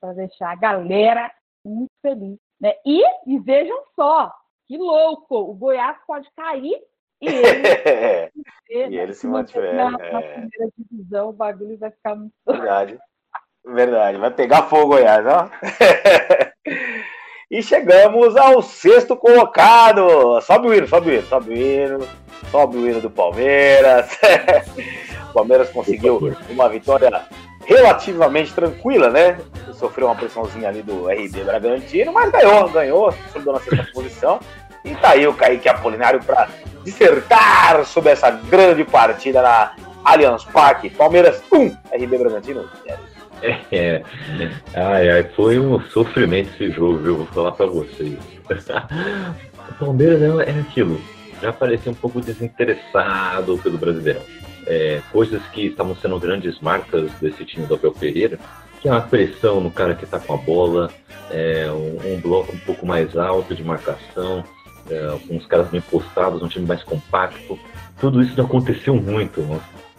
Speaker 3: para deixar a galera muito feliz. Né? E, e vejam só, que louco, o Goiás pode cair E ele,
Speaker 4: e ele se mantiver.
Speaker 3: Na, na primeira divisão, o bagulho vai ficar muito.
Speaker 4: Verdade. Verdade. Vai pegar fogo, Goiás, ó. E chegamos ao sexto colocado. Sobe o hino, sobe o hino, sobe o hino. Sobe o hino do Palmeiras. o Palmeiras conseguiu uma vitória relativamente tranquila, né? Sofreu uma pressãozinha ali do RB Bragantino, mas ganhou, ganhou, subiu na sexta posição. E tá aí o Kaique Apolinário para dissertar sobre essa grande partida na Allianz Parque. Palmeiras 1, RB Bragantino 0.
Speaker 5: É, ai, ai, foi um sofrimento esse jogo, viu? Vou falar pra vocês. o Palmeiras é, é aquilo, já parecia um pouco desinteressado pelo Brasileirão. É, coisas que estavam sendo grandes marcas desse time do Abel Pereira, que é uma pressão no cara que está com a bola, é, um, um, bloco um pouco mais alto de marcação, é, os caras bem postados, um time mais compacto. Tudo isso não aconteceu muito,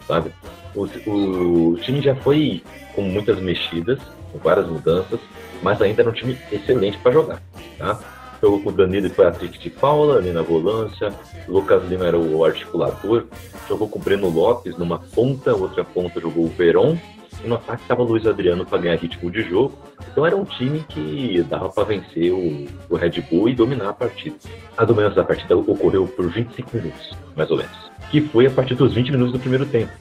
Speaker 5: sabe? O, o, time já foi com muitas mexidas, com várias mudanças, mas ainda era um time excelente para jogar. Tá? Jogou com o Danilo e Patrick de Paula ali na volância, o Lucas Lima era o articulador, jogou com o Breno Lopes numa ponta, outra ponta jogou o Veron, e no ataque estava Luiz Adriano para ganhar ritmo de jogo. Então era um time que dava para vencer o, o, Red Bull e dominar a partida. A dominância da partida ocorreu por 25 minutos, mais ou menos, que foi a partir dos 20 minutos do primeiro tempo.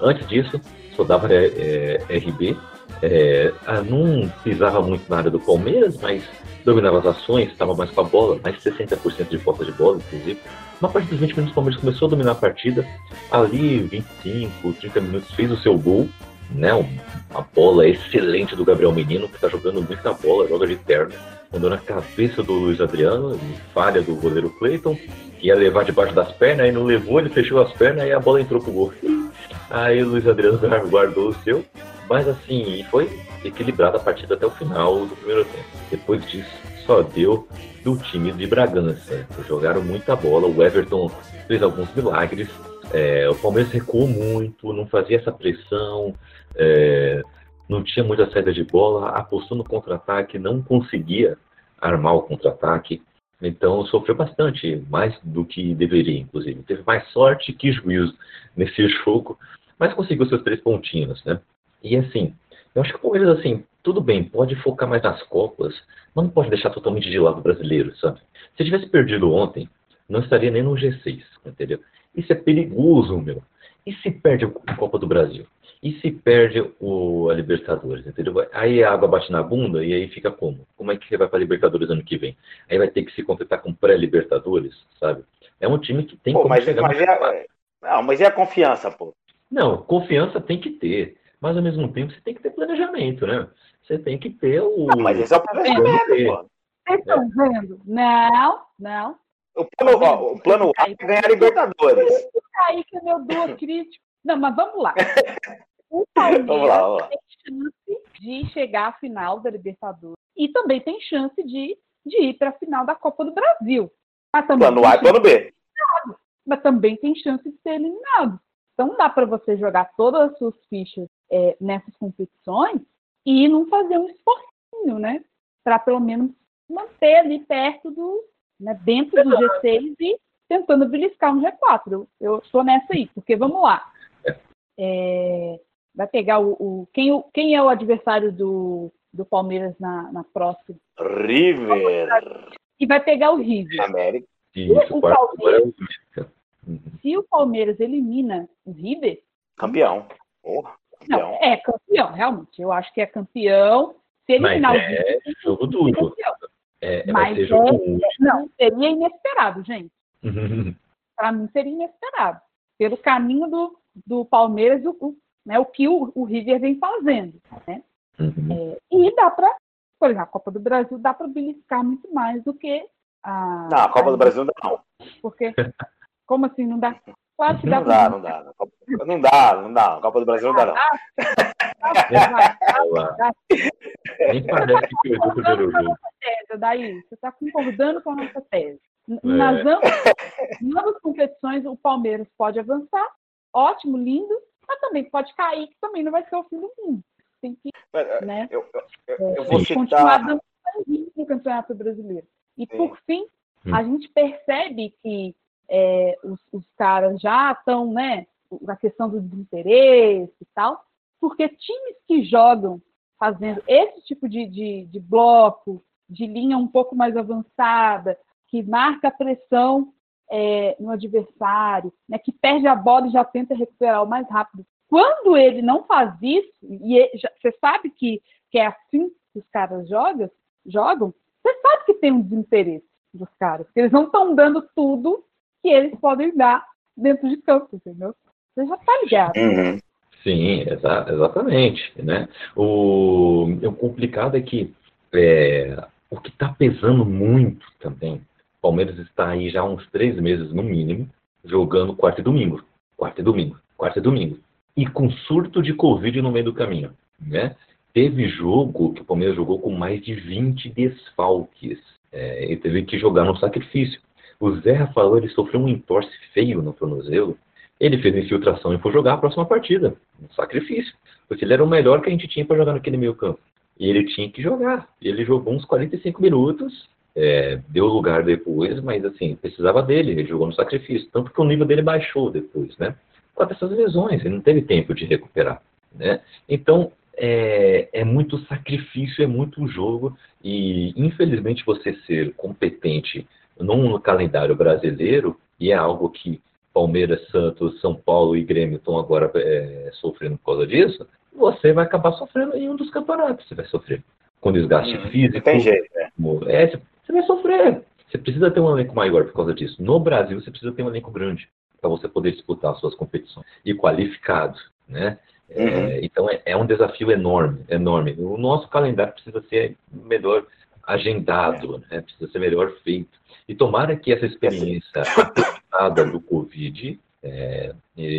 Speaker 5: Antes disso, só dava é, é, RB. É, não pisava muito na área do Palmeiras, mas dominava as ações, estava mais com a bola, mais 60% de falta de bola, inclusive. Na parte dos 20 minutos, o Palmeiras começou a dominar a partida. Ali, 25, 30 minutos, fez o seu gol. Né? Uma bola excelente do Gabriel Menino, que está jogando muita bola, joga de terno. Mandou na cabeça do Luiz Adriano, falha do goleiro Cleiton, ia levar debaixo das pernas, aí não levou, ele fechou as pernas e a bola entrou pro gol. Aí o Luiz Adriano guardou o seu, mas assim, foi equilibrada a partida até o final do primeiro tempo. Depois disso, só deu do time de Bragança. Jogaram muita bola, o Everton fez alguns milagres, é, o Palmeiras recuou muito, não fazia essa pressão, é, não tinha muita saída de bola, apostou no contra-ataque, não conseguia armar o contra-ataque. Então sofreu bastante, mais do que deveria, inclusive. Teve mais sorte que juízo nesse jogo, mas conseguiu seus três pontinhos, né? E assim, eu acho que o Palmeiras, assim, tudo bem, pode focar mais nas Copas, mas não pode deixar totalmente de lado o brasileiro, sabe? Se tivesse perdido ontem, não estaria nem no G6, entendeu? Isso é perigoso, meu. E se perde a Copa do Brasil? E se perde o, a Libertadores, entendeu? Aí a água bate na bunda e aí fica como? Como é que você vai para a Libertadores ano que vem? Aí vai ter que se completar com pré-Libertadores, sabe? É um time que tem
Speaker 4: pô, como mas, chegar mas é, Não, mas e a confiança, pô?
Speaker 5: Não, confiança tem que ter. Mas ao mesmo tempo você tem que ter planejamento, né? Você tem que ter o.
Speaker 4: Não, mas esse é o planejamento, pô.
Speaker 3: Vocês estão vendo? Não, não.
Speaker 4: O plano, ó, o plano A é ganhar Libertadores.
Speaker 3: Aí que é meu duo crítico. Não, mas vamos lá. O Palmeiras vamos lá, vamos lá. tem chance de chegar à final da Libertadores e também tem chance de, de ir para a final da Copa do Brasil.
Speaker 4: Mas também plano A e plano B.
Speaker 3: Mas também tem chance de ser eliminado. Então dá para você jogar todas as suas fichas é, nessas competições e não fazer um esforcinho, né? Para pelo menos manter ali perto do, né, dentro do G6 e tentando beliscar um G4. Eu estou nessa aí, porque vamos lá. É, vai pegar o, o, quem, o, quem é o adversário do, do Palmeiras na, na próxima?
Speaker 4: River.
Speaker 3: E vai pegar o River.
Speaker 4: América.
Speaker 3: Isso, o Palmeiras, uhum. se o Palmeiras elimina o River.
Speaker 4: Campeão. Porra,
Speaker 3: campeão. Não, é campeão, realmente. Eu acho que é campeão. Se eliminar
Speaker 5: Mas o River. É jogo duro.
Speaker 3: É, é, Mas é, não, seria inesperado, gente. Uhum. Para mim seria inesperado. Pelo caminho do, do Palmeiras, o, né, o que o, o River vem fazendo. Né? Uhum. É, e dá para, por exemplo, a Copa do Brasil dá para beliscar muito mais do que a.
Speaker 4: Não, a Copa a, do Brasil não dá, não.
Speaker 3: Porque, como assim, não dá?
Speaker 4: Claro que dá. Não dá, não dá. Não dá, não dá. A Copa do Brasil não dá, não.
Speaker 5: Nem parece que perdeu o primeiro jogo.
Speaker 3: Daí, você está concordando com a nossa tese. Nas é. ambas competições, o Palmeiras pode avançar, ótimo, lindo, mas também pode cair, que também não vai ser o fim do mundo. Tem que
Speaker 4: é,
Speaker 3: né,
Speaker 4: eu, eu, eu, vou
Speaker 3: citar... continuar dando no Campeonato Brasileiro. E, Sim. por fim, hum. a gente percebe que é, os, os, caras já estão, né, na questão do desinteresse e tal, porque times que jogam fazendo esse tipo de, de, de bloco, de linha um pouco mais avançada, que marca a pressão é, no adversário, né, que perde a bola e já tenta recuperar o mais rápido. Quando ele não faz isso, e ele, já, você sabe que, que é assim que os caras jogam, jogam, você sabe que tem um desinteresse dos caras, que eles não estão dando tudo que eles podem dar dentro de campo, entendeu? Você já está ligado.
Speaker 5: Uhum. Sim, exa exatamente. Né? O, o complicado é que é, o que está pesando muito também, Palmeiras está aí já há uns três meses no mínimo, jogando quarta e domingo, quarta e domingo, quarta e domingo. E com surto de Covid no meio do caminho. Né? Teve jogo que o Palmeiras jogou com mais de 20 desfalques. É, e teve que jogar no sacrifício. O Zé Rafael ele sofreu um entorse feio no tornozelo. Ele fez infiltração e foi jogar a próxima partida. Um sacrifício. Porque ele era o melhor que a gente tinha para jogar naquele meio campo. E ele tinha que jogar. Ele jogou uns 45 minutos, é, deu lugar depois, mas assim, precisava dele. Ele jogou no sacrifício. Tanto que o nível dele baixou depois, né? Com essas lesões, ele não teve tempo de recuperar. Né? Então, é, é muito sacrifício, é muito jogo, e infelizmente você ser competente num calendário brasileiro, e é algo que Palmeiras, Santos, São Paulo e Grêmio estão agora é, sofrendo por causa disso, você vai acabar sofrendo em um dos campeonatos, você vai sofrer. Com desgaste hum, físico.
Speaker 4: Tem jeito, né?
Speaker 5: É, você vai sofrer. Você precisa ter um elenco maior por causa disso. No Brasil, você precisa ter um elenco grande para você poder disputar as suas competições. E qualificado, né? Uhum. É, então é, é, um desafio enorme, enorme. O nosso calendário precisa ser melhor agendado, é. né? precisa ser melhor feito. E tomara que essa experiência apresentada do Covid, é,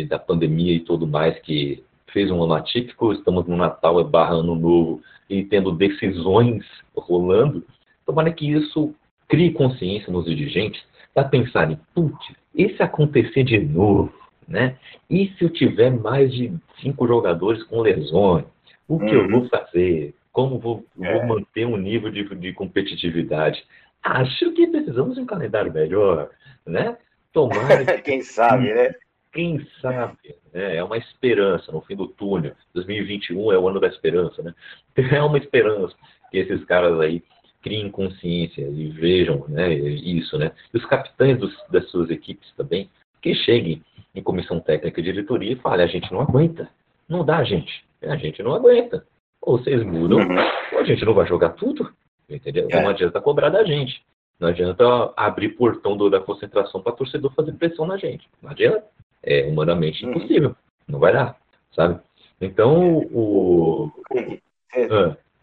Speaker 5: da pandemia e tudo mais, que fez um ano atípico, estamos no Natal é barra ano novo e tendo decisões rolando, tomara que isso crie consciência nos dirigentes para pensarem, putz, e se acontecer de novo? Né? E se eu tiver mais de cinco jogadores com lesões, o que uhum. eu vou fazer? Como vou, é. vou manter um nível de, de, competitividade? Acho que precisamos de um calendário melhor, né?
Speaker 4: Tomara que... Quem sabe, né?
Speaker 5: Quem sabe, né? É uma esperança no fim do túnel. 2021 é o ano da esperança, né? É uma esperança que esses caras aí criem consciência e vejam né, isso, né? E os capitães dos, das suas equipes também, que cheguem em comissão técnica e diretoria e fale, a gente não aguenta. Não dá, gente. A gente não aguenta. Ou vocês mudam, uhum. ou a gente não vai jogar tudo. Entendeu? É. Não adianta cobrar da gente. Não adianta abrir portão do, da concentração para torcedor fazer pressão na gente. Não adianta. É humanamente uhum. impossível. Não vai dar, sabe? Então, o.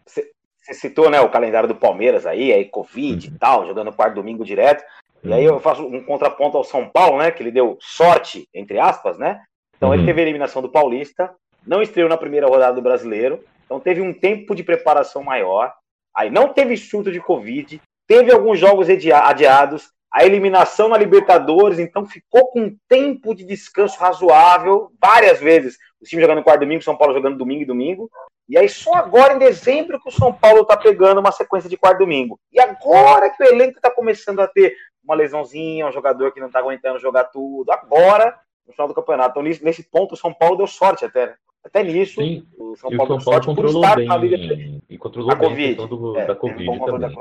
Speaker 4: Você ah. citou né, o calendário do Palmeiras aí, aí Covid uhum. e tal, jogando quarto domingo direto. E aí eu faço um contraponto ao São Paulo, né? Que ele deu sorte, entre aspas, né? Então uhum. ele teve a eliminação do Paulista, não estreou na primeira rodada do Brasileiro, então teve um tempo de preparação maior. Aí não teve surto de Covid, teve alguns jogos adiados, a eliminação na Libertadores, então ficou com um tempo de descanso razoável, várias vezes. O time jogando quarto domingo, São Paulo jogando domingo e domingo. E aí só agora em dezembro que o São Paulo tá pegando uma sequência de quarto domingo. E agora que o elenco tá começando a ter uma lesãozinha, um jogador que não está aguentando jogar tudo. Agora, no final do campeonato. Então, nesse, nesse ponto, o São Paulo deu sorte até. Né? Até nisso,
Speaker 5: Sim. o São Paulo, e o São Paulo controlou bem, Liga, e controlou a bem COVID. a questão do, é, da Covid também.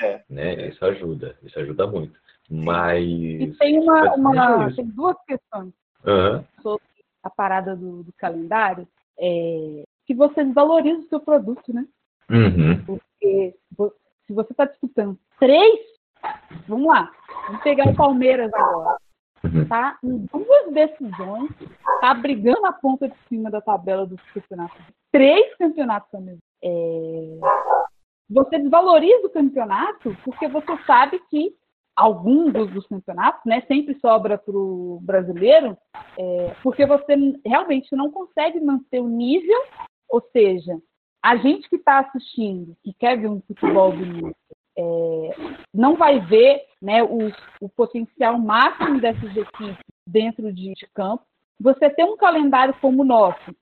Speaker 5: É. Né? Isso ajuda, isso ajuda muito. Mas.
Speaker 3: E tem uma, uma tem duas questões uhum. sobre a parada do, do calendário. É, que você desvaloriza o seu produto, né?
Speaker 5: Uhum.
Speaker 3: Porque se você está disputando três Vamos lá. Vamos pegar o Palmeiras agora. Uhum. Tá em duas decisões, tá brigando a ponta de cima da tabela dos campeonatos. Três campeonatos também. É... Você desvaloriza o campeonato porque você sabe que alguns dos, dos campeonatos, né, sempre sobra para o brasileiro, é, porque você realmente não consegue manter o nível, ou seja, a gente que está assistindo, que quer ver um futebol bonito, é, não vai ver né, o, o, potencial máximo dessas equipes dentro de, de campo. Você tem um calendário como o nosso,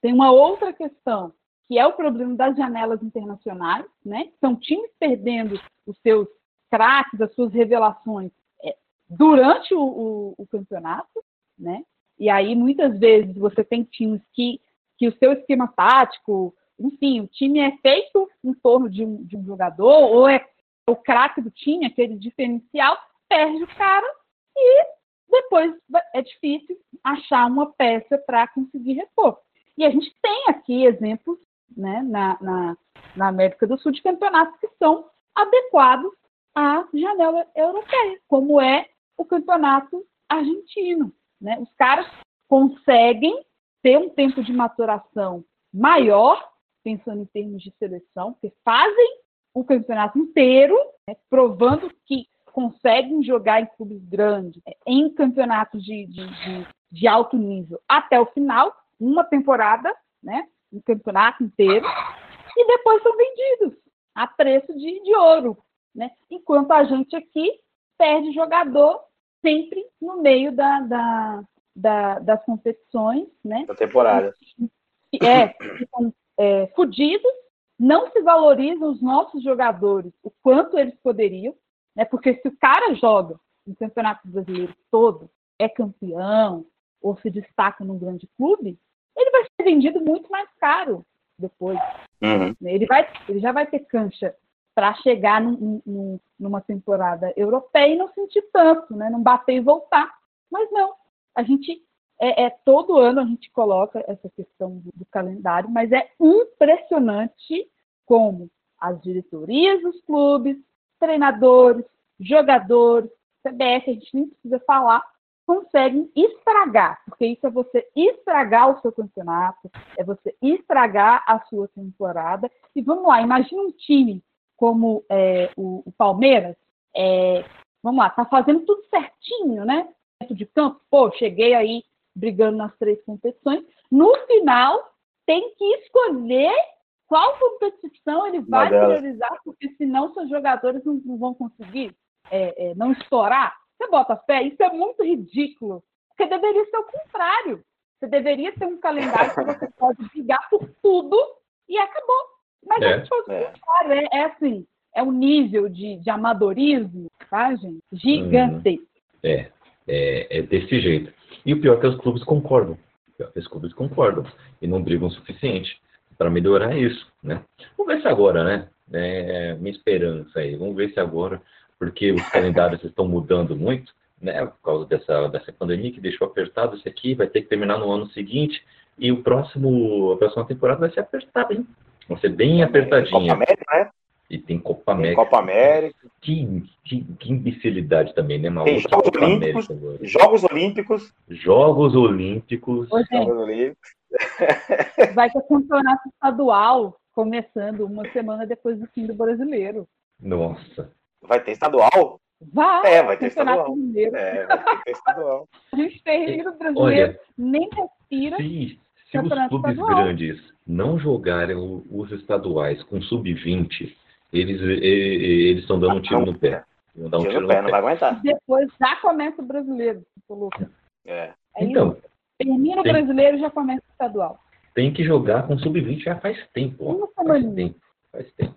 Speaker 3: tem uma outra questão, que é o problema das janelas internacionais, né? São times perdendo os seus craques, as suas revelações, é, durante o, o, o campeonato, né? E aí, muitas vezes, você tem times que, que o seu esquema tático, enfim, o time é feito em torno de um, de um jogador, ou é o craque do time, aquele diferencial, perde o cara e depois é difícil achar uma peça para conseguir repor. E a gente tem aqui exemplos né, na, na, na América do Sul de campeonatos que são adequados à janela europeia, como é o campeonato argentino. Né? Os caras conseguem ter um tempo de maturação maior, pensando em termos de seleção, que fazem o campeonato inteiro, né, provando que conseguem jogar em clubes grandes, né, em campeonatos de, de, de, de, alto nível, até o final, uma temporada, né, um campeonato inteiro, e depois são vendidos a preço de, de ouro. Né? Enquanto a gente aqui perde jogador sempre no meio da, da, da, das competições, né?
Speaker 4: Da temporada.
Speaker 3: É, ficam é, fudidos, não se valorizam os nossos jogadores o quanto eles poderiam, né? Porque se o cara joga no Campeonato Brasileiro todo, é campeão ou se destaca num grande clube, vendido muito mais caro depois. Uhum. Ele, vai, ele já vai ter cancha para chegar num, num, numa temporada europeia e não sentir tanto, né? não bater e voltar. Mas não, a gente é, é todo ano a gente coloca essa questão do, do, calendário, mas é impressionante como as diretorias dos clubes, treinadores, jogadores, CBF, a gente nem precisa falar, conseguem estragar, porque isso é você estragar o seu campeonato, é você estragar a sua temporada. E vamos lá, imagine um time como é, o, o, Palmeiras, é, vamos lá, tá fazendo tudo certinho, né? Dentro de campo, pô, cheguei aí brigando nas três competições. No final, tem que escolher qual competição ele vai priorizar, porque senão seus jogadores não, não vão conseguir é, é, não estourar. Você bota fé? Isso é muito ridículo. Porque deveria ser o contrário. Você deveria ter um calendário que você pode brigar por tudo e acabou. Mas é. a gente faz o é. contrário. É, é assim, é um nível de, de amadorismo, tá, gente? Gigantesco.
Speaker 5: Hum, é, é, é desse jeito. E o pior é que os clubes concordam. O pior é que os clubes concordam e não brigam o suficiente para melhorar isso, né? Vamos ver se agora, né? É, minha esperança aí. Vamos ver se agora porque os calendários estão mudando muito, né, por causa dessa, dessa pandemia que deixou apertado isso aqui, vai ter que terminar no ano seguinte, e o próximo, a próxima temporada vai ser apertada, hein? Vai ser bem apertadinha. Copa América, né? E tem Copa América.
Speaker 4: Tem Copa América.
Speaker 5: Que, que, que imbecilidade também, né?
Speaker 4: Uma tem Jogos Copa Olímpicos, Jogos Olímpicos.
Speaker 5: Jogos Olímpicos.
Speaker 3: Jogos Olímpicos. Vai ter campeonato estadual começando uma semana depois do fim do brasileiro.
Speaker 5: Nossa.
Speaker 4: Vai ter estadual?
Speaker 3: Vai,
Speaker 4: é, vai ter estadual. Mineiro. É, vai ter estadual.
Speaker 3: A gente termina o brasileiro, Olha, nem respira.
Speaker 5: Se, se os clubes estadual. grandes não jogarem os estaduais com sub-20, eles eles estão dando um tiro no pé.
Speaker 4: Vão dar um tiro no pé, não vai aguentar.
Speaker 3: Depois já começa o brasileiro,
Speaker 4: É.
Speaker 3: é então, isso. Termina o tem, brasileiro já começa o estadual.
Speaker 5: Tem que jogar com sub-20 já faz tempo. Faz tempo. Faz tempo.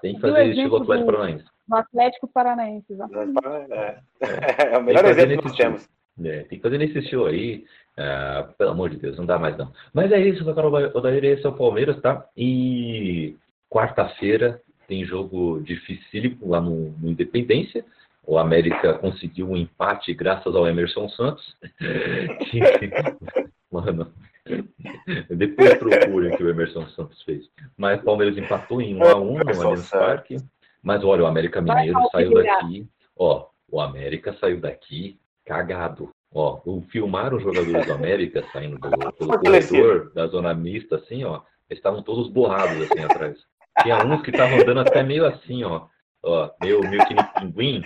Speaker 5: Tem que fazer isso o Atlético Paranaense.
Speaker 3: No Atlético Paranaense, exatamente.
Speaker 4: É, é. é o melhor exemplo que nós temos.
Speaker 5: É, tem que fazer nesse show aí. Uh, pelo amor de Deus, não dá mais não. Mas é isso, Carol Odair, esse é o Palmeiras, tá? E quarta-feira tem jogo dificílimo lá no, no, Independência. O América conseguiu um empate graças ao Emerson Santos. Mano, depois procurem o que o Emerson Santos fez. Mas o Palmeiras empatou em 1 a 1 no Allianz Parque. Mas olha, o América Mineiro saiu daqui, ó, o América saiu daqui cagado. Ó, filmaram os jogadores do América saindo do, pelo corredor da zona mista, assim, ó, eles estavam todos borrados assim atrás. Tinha uns que estavam andando até meio assim, ó, ó, meio, meio que no pinguim,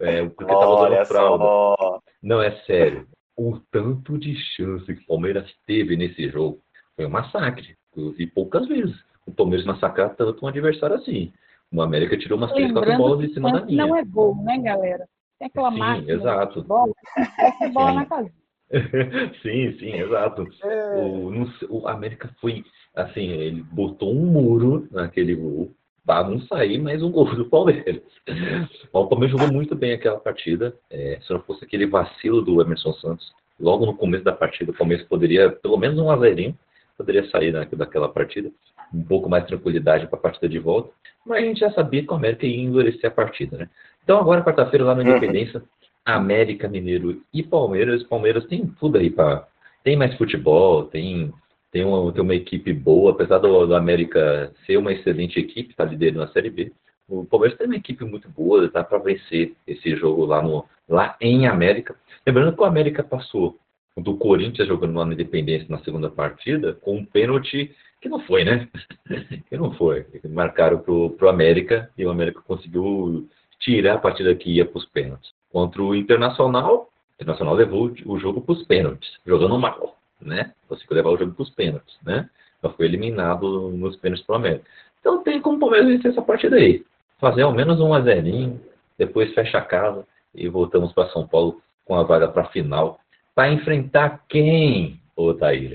Speaker 5: é, porque tava dando fralda. Só. Não, é sério. O tanto de chance que o Palmeiras teve nesse jogo foi um massacre. Eu vi poucas vezes o Palmeiras massacrar tanto um adversário assim. O América tirou umas três, quatro bolas em cima da linha.
Speaker 3: Não é gol, né, galera? Tem aquela sim, máquina
Speaker 5: exato.
Speaker 3: de bola, essa bola na casa.
Speaker 5: sim, sim, exato. É... O, no, o América foi assim, ele botou um muro naquele gol, para não sair mais um gol do Palmeiras. o Palmeiras jogou muito bem aquela partida. É, se não fosse aquele vacilo do Emerson Santos, logo no começo da partida, o Palmeiras poderia, pelo menos um azerinho, poderia sair daquela partida. Um pouco mais de tranquilidade para a partida de volta. Mas a gente já sabia que o América ia endurecer a partida, né? Então agora, quarta-feira, lá no uhum. Independência, América Mineiro e Palmeiras. Palmeiras tem tudo aí para. Tem mais futebol, tem tem uma, tem uma equipe boa, apesar do, do América ser uma excelente equipe, está liderando na Série B. O Palmeiras tem uma equipe muito boa, dá para vencer esse jogo lá, no, lá em América. Lembrando que o América passou do Corinthians jogando lá na Independência na segunda partida com um pênalti que não foi, né? que não foi. Marcaram pro, pro América e o América conseguiu tirar a partida que ia para os pênaltis. Contra o Internacional, o Internacional levou o jogo para os pênaltis, jogando mal né? Conseguiu levar o jogo para os pênaltis, né? Então foi eliminado nos pênaltis para o América. Então tem como o Palmeiras vencer essa partida aí. Fazer ao menos um a zerinho, depois fecha a casa e voltamos para São Paulo com a vaga para a final. Para enfrentar quem, ô?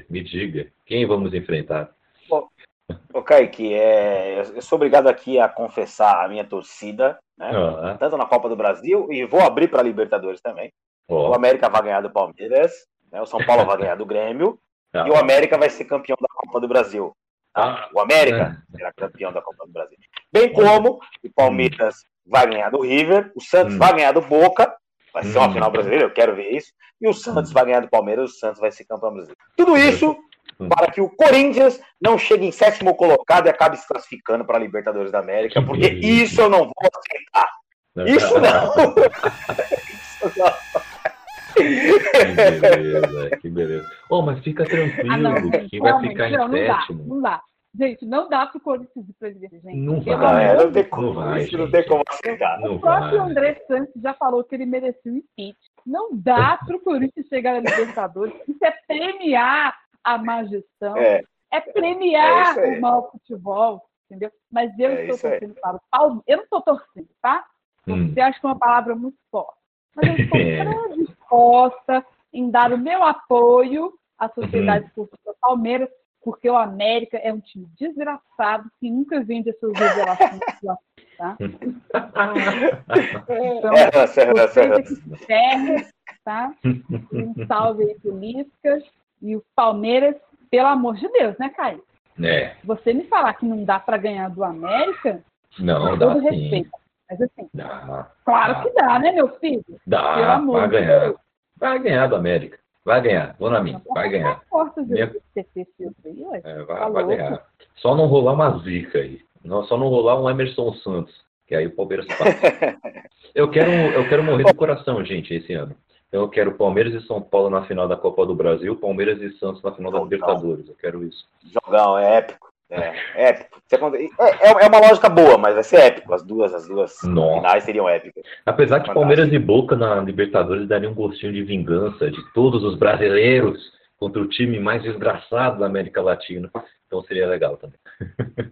Speaker 5: Me diga, quem vamos enfrentar?
Speaker 4: Ô, Kaique, é, eu sou obrigado aqui a confessar a minha torcida, né? Ah. Tanto na Copa do Brasil e vou abrir para a Libertadores também. O América vai ganhar do Palmeiras né? O São Paulo vai ganhar do Grêmio tá. e o América vai ser campeão da Copa do Brasil. Tá? O América é. será campeão da Copa do Brasil. Bem como o Palmeiras vai ganhar do River, o Santos hum. vai ganhar do Boca, vai ser uma hum. final brasileira, eu quero ver isso, e o Santos vai ganhar do Palmeiras, o Santos vai ser campeão brasileiro. Tudo isso hum. Para que o Corinthians não chegue em sétimo colocado e acabe se classificando para a Libertadores da América, porque isso eu não vou aceitar. Isso não. isso não.
Speaker 5: Que beleza, que beleza. Oh, mas fica tranquilo, ah, não, que vai ficar em não, sétimo.
Speaker 3: Dá, não dá. Gente, não dá pro Corinthians de presidente, gente.
Speaker 5: Não vai,
Speaker 4: é, não tem como, não vai, isso não tem como aceitar.
Speaker 3: O próprio vai. André Santos já falou que ele merecia um impeachment. Não dá pro Corinthians chegar na Libertadores. Isso é premiar a má gestão. É, é premiar é o mau futebol, entendeu? Mas eu é estou torcendo para o Paulo. Eu não estou torcendo, tá? Hum. Você acha que é uma palavra muito forte. Mas eu estou é disposta em dar o meu apoio à Sociedade uhum. Esportiva Palmeiras, porque o América é um time desgraçado que nunca vende as suas revelações tá? Então, é, você que se ferre, tá? Um salve aí pro Liscas e o Palmeiras, pelo amor de Deus, né, Caio?
Speaker 5: É.
Speaker 3: Você me falar que não dá para ganhar do América,
Speaker 5: não,
Speaker 3: com
Speaker 5: todo
Speaker 3: respeito.
Speaker 5: Sim.
Speaker 3: Mas assim, dá, claro dá. que dá, né, meu filho?
Speaker 5: Dá, Pelo amor vai ganhar. Deus. Vai ganhar do América. Vai ganhar, vou na minha, vai ganhar. Minha... É, vai, tá vai ganhar. Só não rolar uma zica aí. Só não rolar um Emerson Santos, que aí o Palmeiras passa. eu, quero, eu quero morrer do coração, gente, esse ano. Eu quero Palmeiras e São Paulo na final da Copa do Brasil, Palmeiras e Santos na final da Libertadores. Eu quero isso.
Speaker 4: Jogão, é épico. É, épico. É, é, é, uma lógica boa, mas vai ser épico. As duas, as duas Nossa. finais seriam épicas.
Speaker 5: Apesar que Palmeiras e Boca na Libertadores dariam um gostinho de vingança de todos os brasileiros contra o time mais desgraçado da América Latina. Então seria legal também.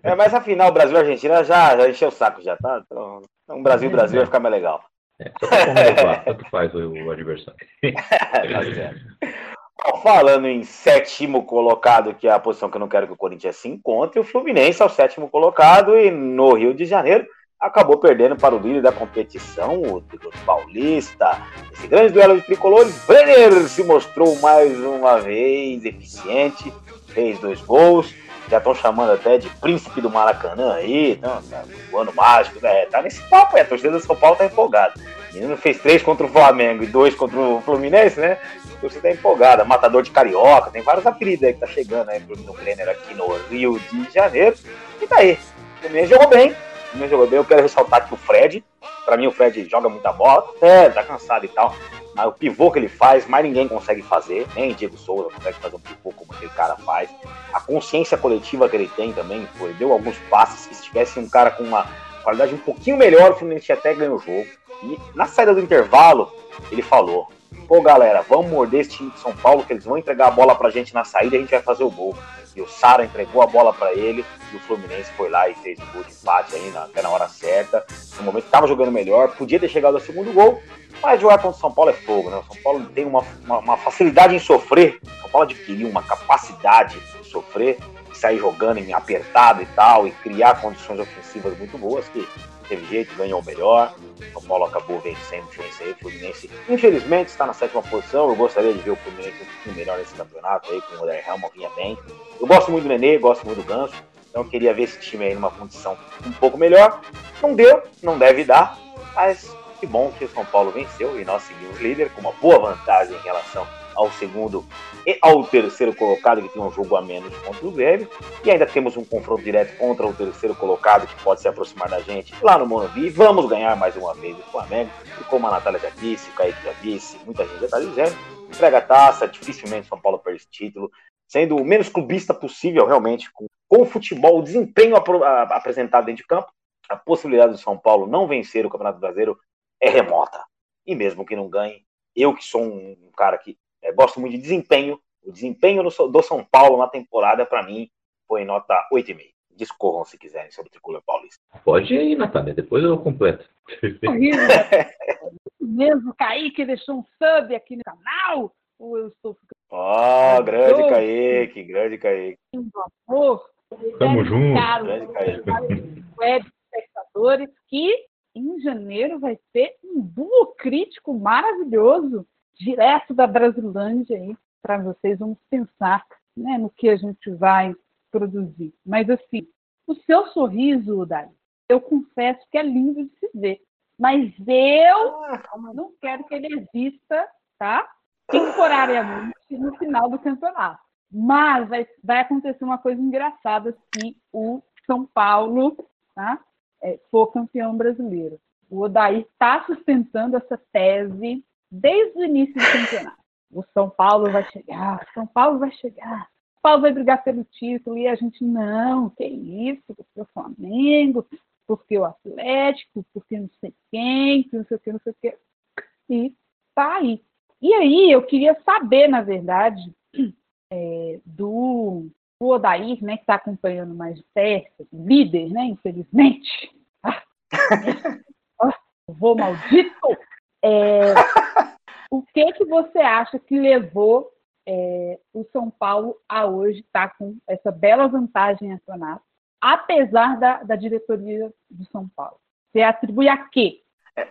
Speaker 4: É, mas a final Brasil-Argentina já, já encheu o saco, já tá? Então, um Brasil-Brasil é. vai ficar mais legal.
Speaker 5: É, só pra tanto faz o, o adversário.
Speaker 4: Falando em sétimo colocado, que é a posição que eu não quero que o Corinthians se encontre, o Fluminense é o sétimo colocado e no Rio de Janeiro acabou perdendo para o líder da competição, o tricolor paulista. Esse grande duelo de tricolores, Brenner se mostrou mais uma vez eficiente, fez dois gols. Já estão chamando até de príncipe do Maracanã aí, então, tá, o ano mágico, né? Tá nesse papo aí, a torcida do São Paulo tá empolgada. O menino fez três contra o Flamengo e dois contra o Fluminense, né? A torcida tá empolgada. Matador de Carioca, tem vários apelidos aí que tá chegando aí pro Brenner aqui no Rio de Janeiro. E tá aí. O Fluminense jogou bem, o Fluminense jogou bem. Eu quero ressaltar que o Fred, pra mim o Fred joga muita bola, é, tá cansado e tal. Mas o pivô que ele faz, mais ninguém consegue fazer, nem Diego Souza consegue fazer um pivô como aquele cara faz. A consciência coletiva que ele tem também, foi, deu alguns passes se tivesse um cara com uma qualidade um pouquinho melhor, o Fluminense até ganhou o jogo. E na saída do intervalo, ele falou: Pô, galera, vamos morder esse time de São Paulo, que eles vão entregar a bola pra gente na saída e a gente vai fazer o gol. O Sara entregou a bola para ele e o Fluminense foi lá e fez o gol de empate aí na, até na hora certa. No momento que tava jogando melhor, podia ter chegado ao segundo gol, mas jogar contra o São Paulo é fogo, né? O São Paulo tem uma, uma, uma facilidade em sofrer. O São Paulo adquiriu uma capacidade de sofrer sair jogando em apertado e tal, e criar condições ofensivas muito boas, que teve jeito, ganhou o melhor. O Paulo acabou vencendo o Fluminense. O Fluminense, infelizmente, está na sétima posição. Eu gostaria de ver o Fluminense um pouquinho melhor nesse campeonato aí, com o Odair Helma vinha bem. Eu gosto muito do Nenê, gosto muito do Ganso. Então eu queria ver esse time aí numa condição um pouco melhor. Não deu, não deve dar, mas que bom que o São Paulo venceu e nós seguimos líder com uma boa vantagem em relação ao segundo ao terceiro colocado, que tem um jogo a menos contra o Grêmio. E ainda temos um confronto direto contra o terceiro colocado, que pode se aproximar da gente lá no Morumbi. Vamos ganhar mais uma vez o Flamengo. E como a Natália já disse, o Kaique já disse, muita gente já está dizendo, entrega a taça, dificilmente São Paulo perde título, sendo o menos clubista possível, realmente, com, com o futebol, o desempenho ap apresentado dentro de campo. A possibilidade do São Paulo não vencer o Campeonato Brasileiro é remota. E mesmo que não ganhe, eu que sou um cara que é, gosto muito de desempenho. O desempenho do, do São Paulo na temporada, para mim, foi nota 8,5. Discorram se quiserem sobre o Tricolor Paulista.
Speaker 5: Pode ir, Natália, depois eu completo.
Speaker 3: mesmo, Kaique deixou um sub aqui no canal. Ou eu estou
Speaker 4: Ó, oh, grande Kaique, grande Kaique.
Speaker 5: Amor. Tamo junto.
Speaker 3: Grande Kaique. Web espectadores, que em janeiro vai ter um duo crítico maravilhoso direto da Brasilândia aí para vocês. Vamos pensar né, no que a gente vai produzir. Mas assim, o seu sorriso, Dali, eu confesso que é lindo de se ver. Mas eu ah, não quero que ele exista, tá? Temporariamente no final do campeonato. Mas vai, vai acontecer uma coisa engraçada se o São Paulo tá? É, for campeão brasileiro. O Odair está sustentando essa tese desde o início do campeonato. O São Paulo vai chegar, São Paulo vai chegar, São Paulo vai brigar pelo título e a gente não, que isso, porque o Flamengo, porque o Atlético, porque não sei quem, que não sei o que, não sei o que. E tá aí. E aí eu queria saber, na verdade, é, do, do Odair, né, que está acompanhando mais de perto, líder, né, infelizmente. Ah, vou maldito! É, o que que você acha que levou é, o São Paulo a hoje estar tá com essa bela vantagem em campeonato, apesar da, da diretoria do São Paulo? Você atribui a quê?
Speaker 4: É,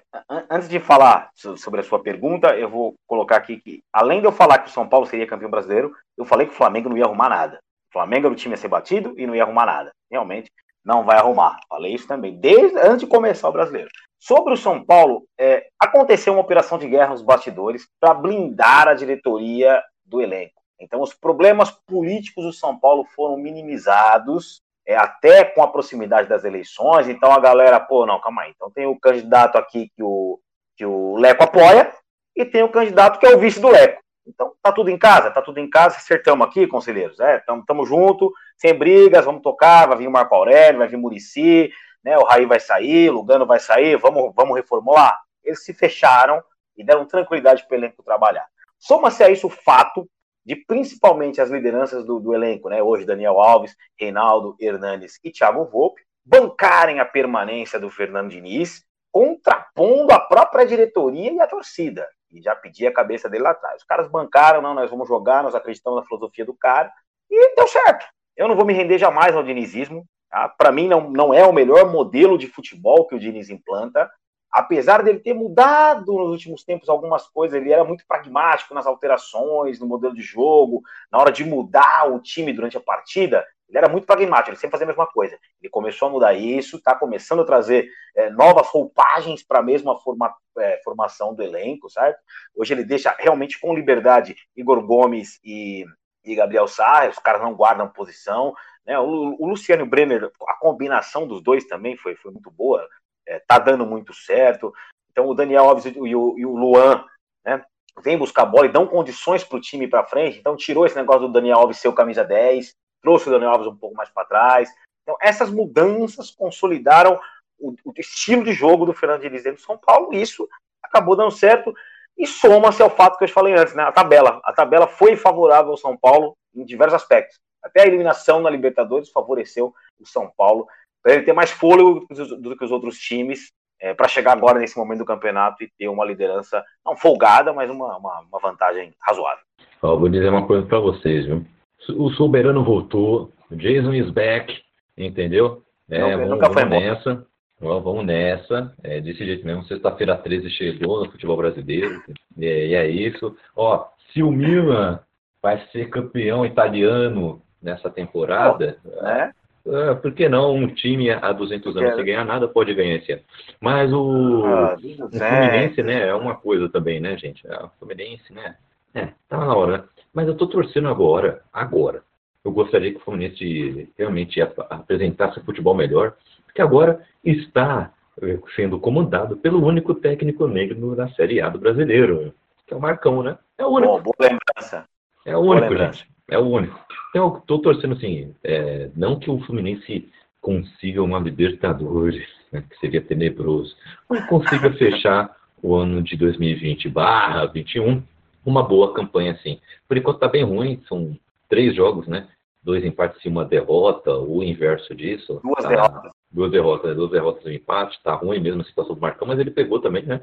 Speaker 4: antes de falar sobre a sua pergunta, eu vou colocar aqui que, além de eu falar que o São Paulo seria campeão brasileiro, eu falei que o Flamengo não ia arrumar nada. O Flamengo era o time a ser batido e não ia arrumar nada. Realmente, não vai arrumar. Falei isso também, desde antes de começar o brasileiro. Sobre o São Paulo, é, aconteceu uma operação de guerra nos bastidores para blindar a diretoria do elenco. Então, os problemas políticos do São Paulo foram minimizados, é, até com a proximidade das eleições. Então, a galera, pô, não, calma aí. Então, tem o candidato aqui que o, que o Leco apoia, e tem o candidato que é o vice do Leco. Então, tá tudo em casa, tá tudo em casa, acertamos aqui, conselheiros. É, tamo, tamo junto, sem brigas, vamos tocar, vai vir o Marco Aurélio, vai vir o Murici, né, o Raí vai sair, Lugano vai sair, vamos, vamos reformular. Eles se fecharam e deram tranquilidade para o elenco trabalhar. Soma-se a isso o fato de principalmente as lideranças do, do, elenco, né, hoje Daniel Alves, Reinaldo Hernanes e Thiago Volpe, bancarem a permanência do Fernando Diniz, contrapondo a própria diretoria e a torcida. E já pedi a cabeça dele lá atrás. Os caras bancaram, não, nós vamos jogar, nós acreditamos na filosofia do cara, e deu certo. Eu não vou me render jamais ao dinizismo, Tá? Para mim, não, não é o melhor modelo de futebol que o Diniz implanta. Apesar dele ter mudado nos últimos tempos algumas coisas, ele era muito pragmático nas alterações, no modelo de jogo, na hora de mudar o time durante a partida. Ele era muito pragmático, ele sempre fazia a mesma coisa. Ele começou a mudar isso, está começando a trazer é, novas roupagens para a mesma forma, é, formação do elenco, certo? Hoje ele deixa realmente com liberdade Igor Gomes e, e Gabriel Sarra, os caras não guardam posição, né? O, o Luciano Brenner, a combinação dos dois também foi, foi muito boa, é, tá dando muito certo. Então o Daniel Alves e o, e o Luan né, vem buscar bola e dão condições para o time para frente. Então tirou esse negócio do Daniel Alves ser o camisa 10, trouxe o Daniel Alves um pouco mais para trás. Então essas mudanças consolidaram o, o, estilo de jogo do Fernando Diniz dentro do São Paulo. E isso acabou dando certo e soma-se ao fato que eu falei antes, né? A tabela, a tabela foi favorável ao São Paulo em diversos aspectos. Até a eliminação na Libertadores favoreceu o São Paulo para ele ter mais fôlego do que os outros times é, para chegar agora nesse momento do campeonato e ter uma liderança não folgada, mas uma, uma, uma vantagem razoável.
Speaker 5: Ó, vou dizer uma coisa para vocês, viu? O soberano voltou, Jason is back, entendeu? É,
Speaker 4: Não,
Speaker 5: vamos,
Speaker 4: nunca foi
Speaker 5: vamos nessa. Vamos nessa. É, desse jeito mesmo. Sexta-feira 13 chegou no futebol brasileiro. E é, é isso. Ó, se o Milan vai ser campeão italiano nessa temporada,
Speaker 4: Né?
Speaker 5: ah, por que não um time há 200 anos sem ganhar nada pode ganhar esse ano? Mas o,
Speaker 4: Ah,
Speaker 5: o
Speaker 4: é.
Speaker 5: Fluminense, né, é uma coisa também, né, gente? É, O Fluminense, né? É, tá na hora, né? Mas eu tô torcendo agora, agora. Eu gostaria que o Fluminense realmente ap- apresentasse futebol melhor, porque agora está eh, sendo comandado pelo único técnico negro na Série A do brasileiro, que é o Marcão, né? É o único.
Speaker 4: Bom, boa lembrança.
Speaker 5: É o único, gente. É o único. Então, eu tô torcendo assim, é, não que o Fluminense consiga uma Libertadores, né, que seria tenebroso, mas consiga fechar o ano de 2020 barra 21 uma boa campanha assim. Por enquanto tá bem ruim, são três jogos, né? Dois empates e uma derrota, o inverso disso.
Speaker 4: Duas
Speaker 5: Tá-
Speaker 4: derrotas.
Speaker 5: Duas derrotas, duas derrotas e um empate, tá ruim mesmo a situação do Marcão, mas ele pegou também, né?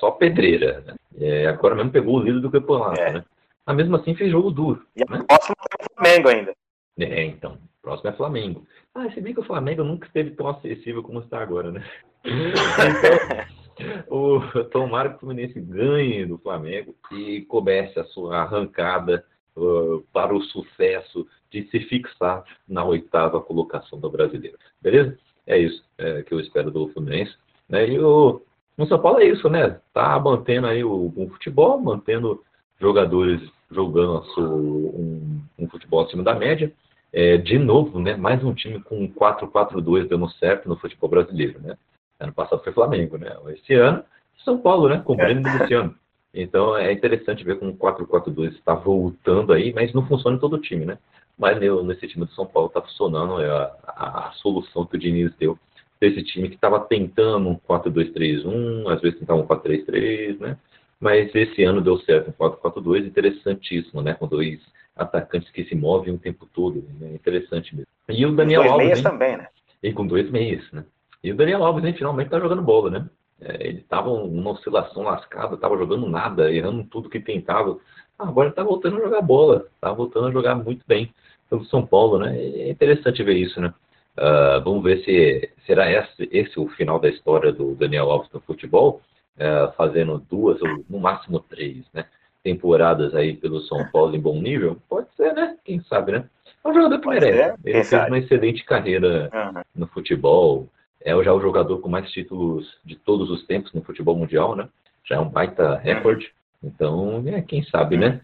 Speaker 5: Só pedreira, né? É, agora mesmo pegou o líder do campeonato,
Speaker 4: É.
Speaker 5: né? Mas mesmo assim fez jogo duro.
Speaker 4: E a
Speaker 5: né?
Speaker 4: próxima tem o Flamengo ainda.
Speaker 5: É, então. Próximo é Flamengo. Ah, se bem que o Flamengo nunca esteve tão acessível como está agora, né? Então, o, tomara que o Fluminense ganhe do Flamengo e comece a sua arrancada uh, para o sucesso de se fixar na oitava colocação do brasileiro. Beleza? É isso é, que eu espero do Fluminense. Né? E o, o São Paulo é isso, né? Tá mantendo aí o, o futebol, mantendo jogadores jogando um, um futebol acima da média. É, de novo, né, mais um time com 4-4-2 dando certo no futebol brasileiro, né? Ano passado foi Flamengo, né? Esse ano, São Paulo, né? Com o Breno e Luciano. Então é interessante ver como o 4-4-2 está voltando aí, mas não funciona em todo o time, né? Mas ne- nesse time do São Paulo está funcionando, é a, a- a solução que o Diniz deu desse time que estava tentando um 4-2-3-1, às vezes tentava um 4-3-3, né? Mas esse ano deu certo um 4-4-2, interessantíssimo, né? Com dois atacantes que se movem o tempo todo, né? Interessante mesmo. E o Daniel
Speaker 4: Dois
Speaker 5: Alves,
Speaker 4: meias
Speaker 5: hein?
Speaker 4: também, né?
Speaker 5: E com dois meias, né? E o Daniel Alves, hein, finalmente tá jogando bola, né? É, ele tava numa oscilação lascada, tava jogando nada, errando tudo que tentava. Ah, agora ele tá voltando a jogar bola, tá voltando a jogar muito bem pelo São Paulo, né? É interessante ver isso, né? Ah, vamos ver se será esse, esse o final da história do Daniel Alves no futebol, ah, fazendo duas ou no máximo três, né? Temporadas aí pelo São Paulo em bom nível? Pode ser, né? Quem sabe, né? É um jogador que
Speaker 4: Pode
Speaker 5: merece.
Speaker 4: ser,
Speaker 5: Ele fez
Speaker 4: sabe.
Speaker 5: uma excelente carreira
Speaker 4: Uhum.
Speaker 5: no futebol. É já o jogador com mais títulos de todos os tempos no futebol mundial, né? Já é um baita recorde. Então, é, quem sabe, né?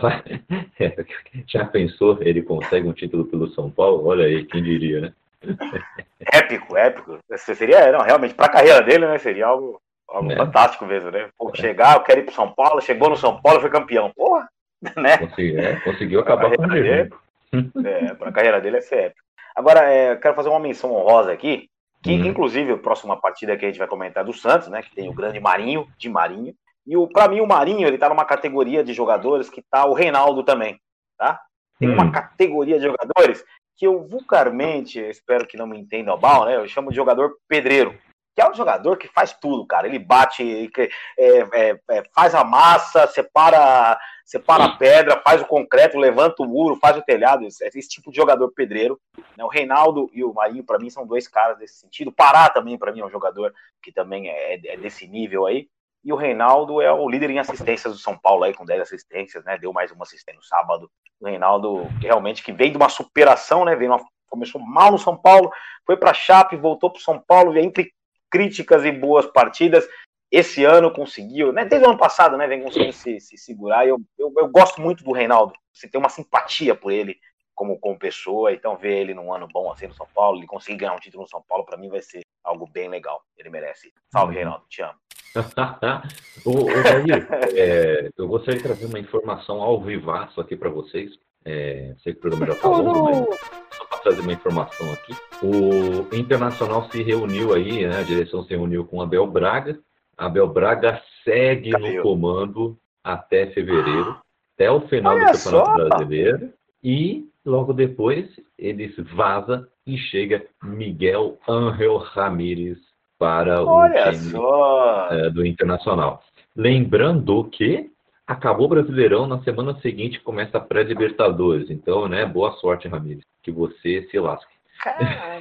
Speaker 5: Vai- já pensou, ele consegue um título pelo São Paulo? Olha aí, quem diria, né?
Speaker 4: Épico, épico. Seria, não, realmente, para a carreira dele, né? Seria algo, algo
Speaker 5: É.
Speaker 4: fantástico mesmo, né? Pô, chegar, eu quero ir pro São Paulo, chegou no São Paulo, foi campeão. Porra, né?
Speaker 5: Consegui- é, conseguiu acabar com o jejum.
Speaker 4: É, para a carreira dele é ser épico. Agora, é, eu quero fazer uma menção honrosa aqui, que
Speaker 5: Hum.
Speaker 4: inclusive a próxima partida que a gente vai comentar é do Santos, né? Que tem o grande Marinho, de Marinho. E o, para mim, o Marinho, ele tá numa categoria de jogadores que tá o Reinaldo também, tá? Tem
Speaker 5: Hum.
Speaker 4: uma categoria de jogadores que eu vulgarmente, eu espero que não me entendam mal, né? Eu chamo de jogador pedreiro. Que é um jogador que faz tudo, cara. Ele bate, é, é, é, faz a massa, separa, separa a pedra, faz o concreto, levanta o muro, faz o telhado. Esse, esse tipo de jogador pedreiro. né? O Reinaldo e o Marinho, para mim, são dois caras desse sentido. O Pará também, para mim, é um jogador que também é, é desse nível aí. E o Reinaldo é o líder em assistências do São Paulo aí, com 10 assistências, né? Deu mais uma assistência no sábado. O Reinaldo realmente que veio de uma superação, né? Veio uma- começou mal no São Paulo, foi para Chape, voltou para São Paulo, e entre críticas e boas partidas, esse ano conseguiu, né? Desde o ano passado, né? Vem conseguindo se, se segurar. E eu, eu, eu gosto muito do Reinaldo. Você tem uma simpatia por ele como, como pessoa, então ver ele num ano bom assim no São Paulo, ele conseguir ganhar um título no São Paulo, para mim vai ser algo bem legal. Ele merece. Salve, Reinaldo, te amo.
Speaker 5: ô, ô, Jair, é, eu gostaria de trazer uma informação ao vivaço aqui para vocês. É, sei que o programa já está longo, mas Para trazer uma informação aqui. O Internacional se reuniu aí, né, a direção se reuniu com o Abel Braga. Abel Braga segue
Speaker 4: Caiu.
Speaker 5: no comando até fevereiro, até o final
Speaker 4: Olha
Speaker 5: do Campeonato
Speaker 4: só!
Speaker 5: Brasileiro. E logo depois eles vaza e chega Miguel Ángel Ramírez para o
Speaker 4: Olha
Speaker 5: time
Speaker 4: só.
Speaker 5: é, do Internacional. Lembrando que acabou o Brasileirão, na semana seguinte começa a pré-Libertadores. Então, né, boa sorte, Ramires. Que você se lasque.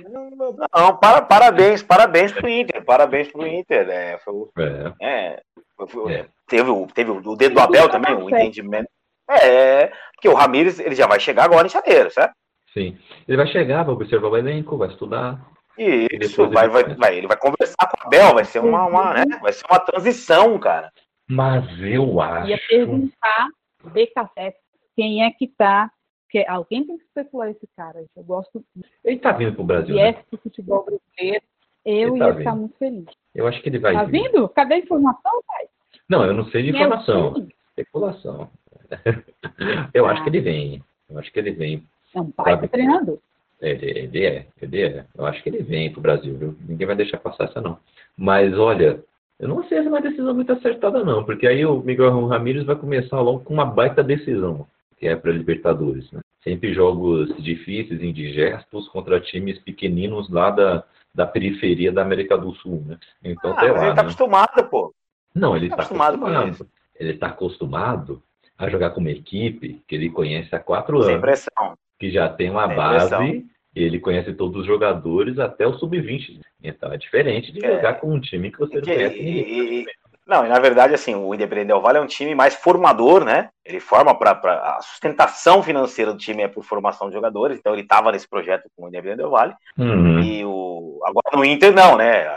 Speaker 4: não, não, para, parabéns, parabéns pro Inter, parabéns pro Inter. É, foi,
Speaker 5: É.
Speaker 4: é, foi- é, Teve, o- teve o dedo do Abel também, o entendimento. É, porque o Ramires ele já vai chegar agora em janeiro, certo?
Speaker 5: Sim. Ele vai chegar, vai observar o elenco, vai estudar.
Speaker 4: E isso,
Speaker 5: ele
Speaker 4: vai, vai,
Speaker 5: vai.
Speaker 4: vai, ele vai conversar com o Abel, vai ser uma, uma, né, vai ser uma transição, cara.
Speaker 5: Mas eu acho.
Speaker 3: Ia perguntar, BKSS, quem é que tá. Que alguém tem que especular esse cara. Eu gosto.
Speaker 5: Ele tá vindo pro Brasil.
Speaker 3: Se é
Speaker 5: Né?
Speaker 3: do futebol brasileiro, eu
Speaker 5: Ele tá
Speaker 3: ia ficar
Speaker 5: vindo.
Speaker 3: muito feliz.
Speaker 5: Eu acho que ele vai
Speaker 3: Tá
Speaker 5: vir.
Speaker 3: vindo? Cadê a informação, pai?
Speaker 5: Não, eu não sei de
Speaker 3: Meu
Speaker 5: informação. Especulação. eu acho
Speaker 3: Ah.
Speaker 5: que ele vem. Eu acho que ele vem.
Speaker 3: É um pai treinador.
Speaker 5: Ele, ele é, ele é. Eu acho que ele vem pro Brasil, viu? Ninguém vai deixar passar essa, não. Mas olha, eu não sei se é uma decisão muito acertada, não, porque aí o Miguel Ramírez vai começar logo com uma baita decisão, que é para Libertadores, né? Sempre jogos difíceis, indigestos, contra times pequeninos lá da, da periferia da América do Sul, né? Então,
Speaker 4: Ah, mas
Speaker 5: lá,
Speaker 4: ele tá
Speaker 5: né?
Speaker 4: acostumado, pô.
Speaker 5: Não, ele
Speaker 4: tá
Speaker 5: está
Speaker 4: acostumado com
Speaker 5: acostumado. Ele está acostumado a jogar com uma equipe que ele conhece há quatro
Speaker 4: Sem
Speaker 5: anos
Speaker 4: pressão.
Speaker 5: que já tem uma
Speaker 4: Sem
Speaker 5: base,
Speaker 4: pressão.
Speaker 5: Ele conhece todos os jogadores até o sub-20. Então é diferente de
Speaker 4: É.
Speaker 5: jogar com um time que você não conhece ninguém.
Speaker 4: e- e- não, e na verdade, assim, o Independente Del Vale é um time mais formador, né? Ele forma para a sustentação financeira do time é por formação de jogadores, então ele estava nesse projeto com o Independente Del Vale.
Speaker 5: Uhum.
Speaker 4: E o agora no Inter não, né?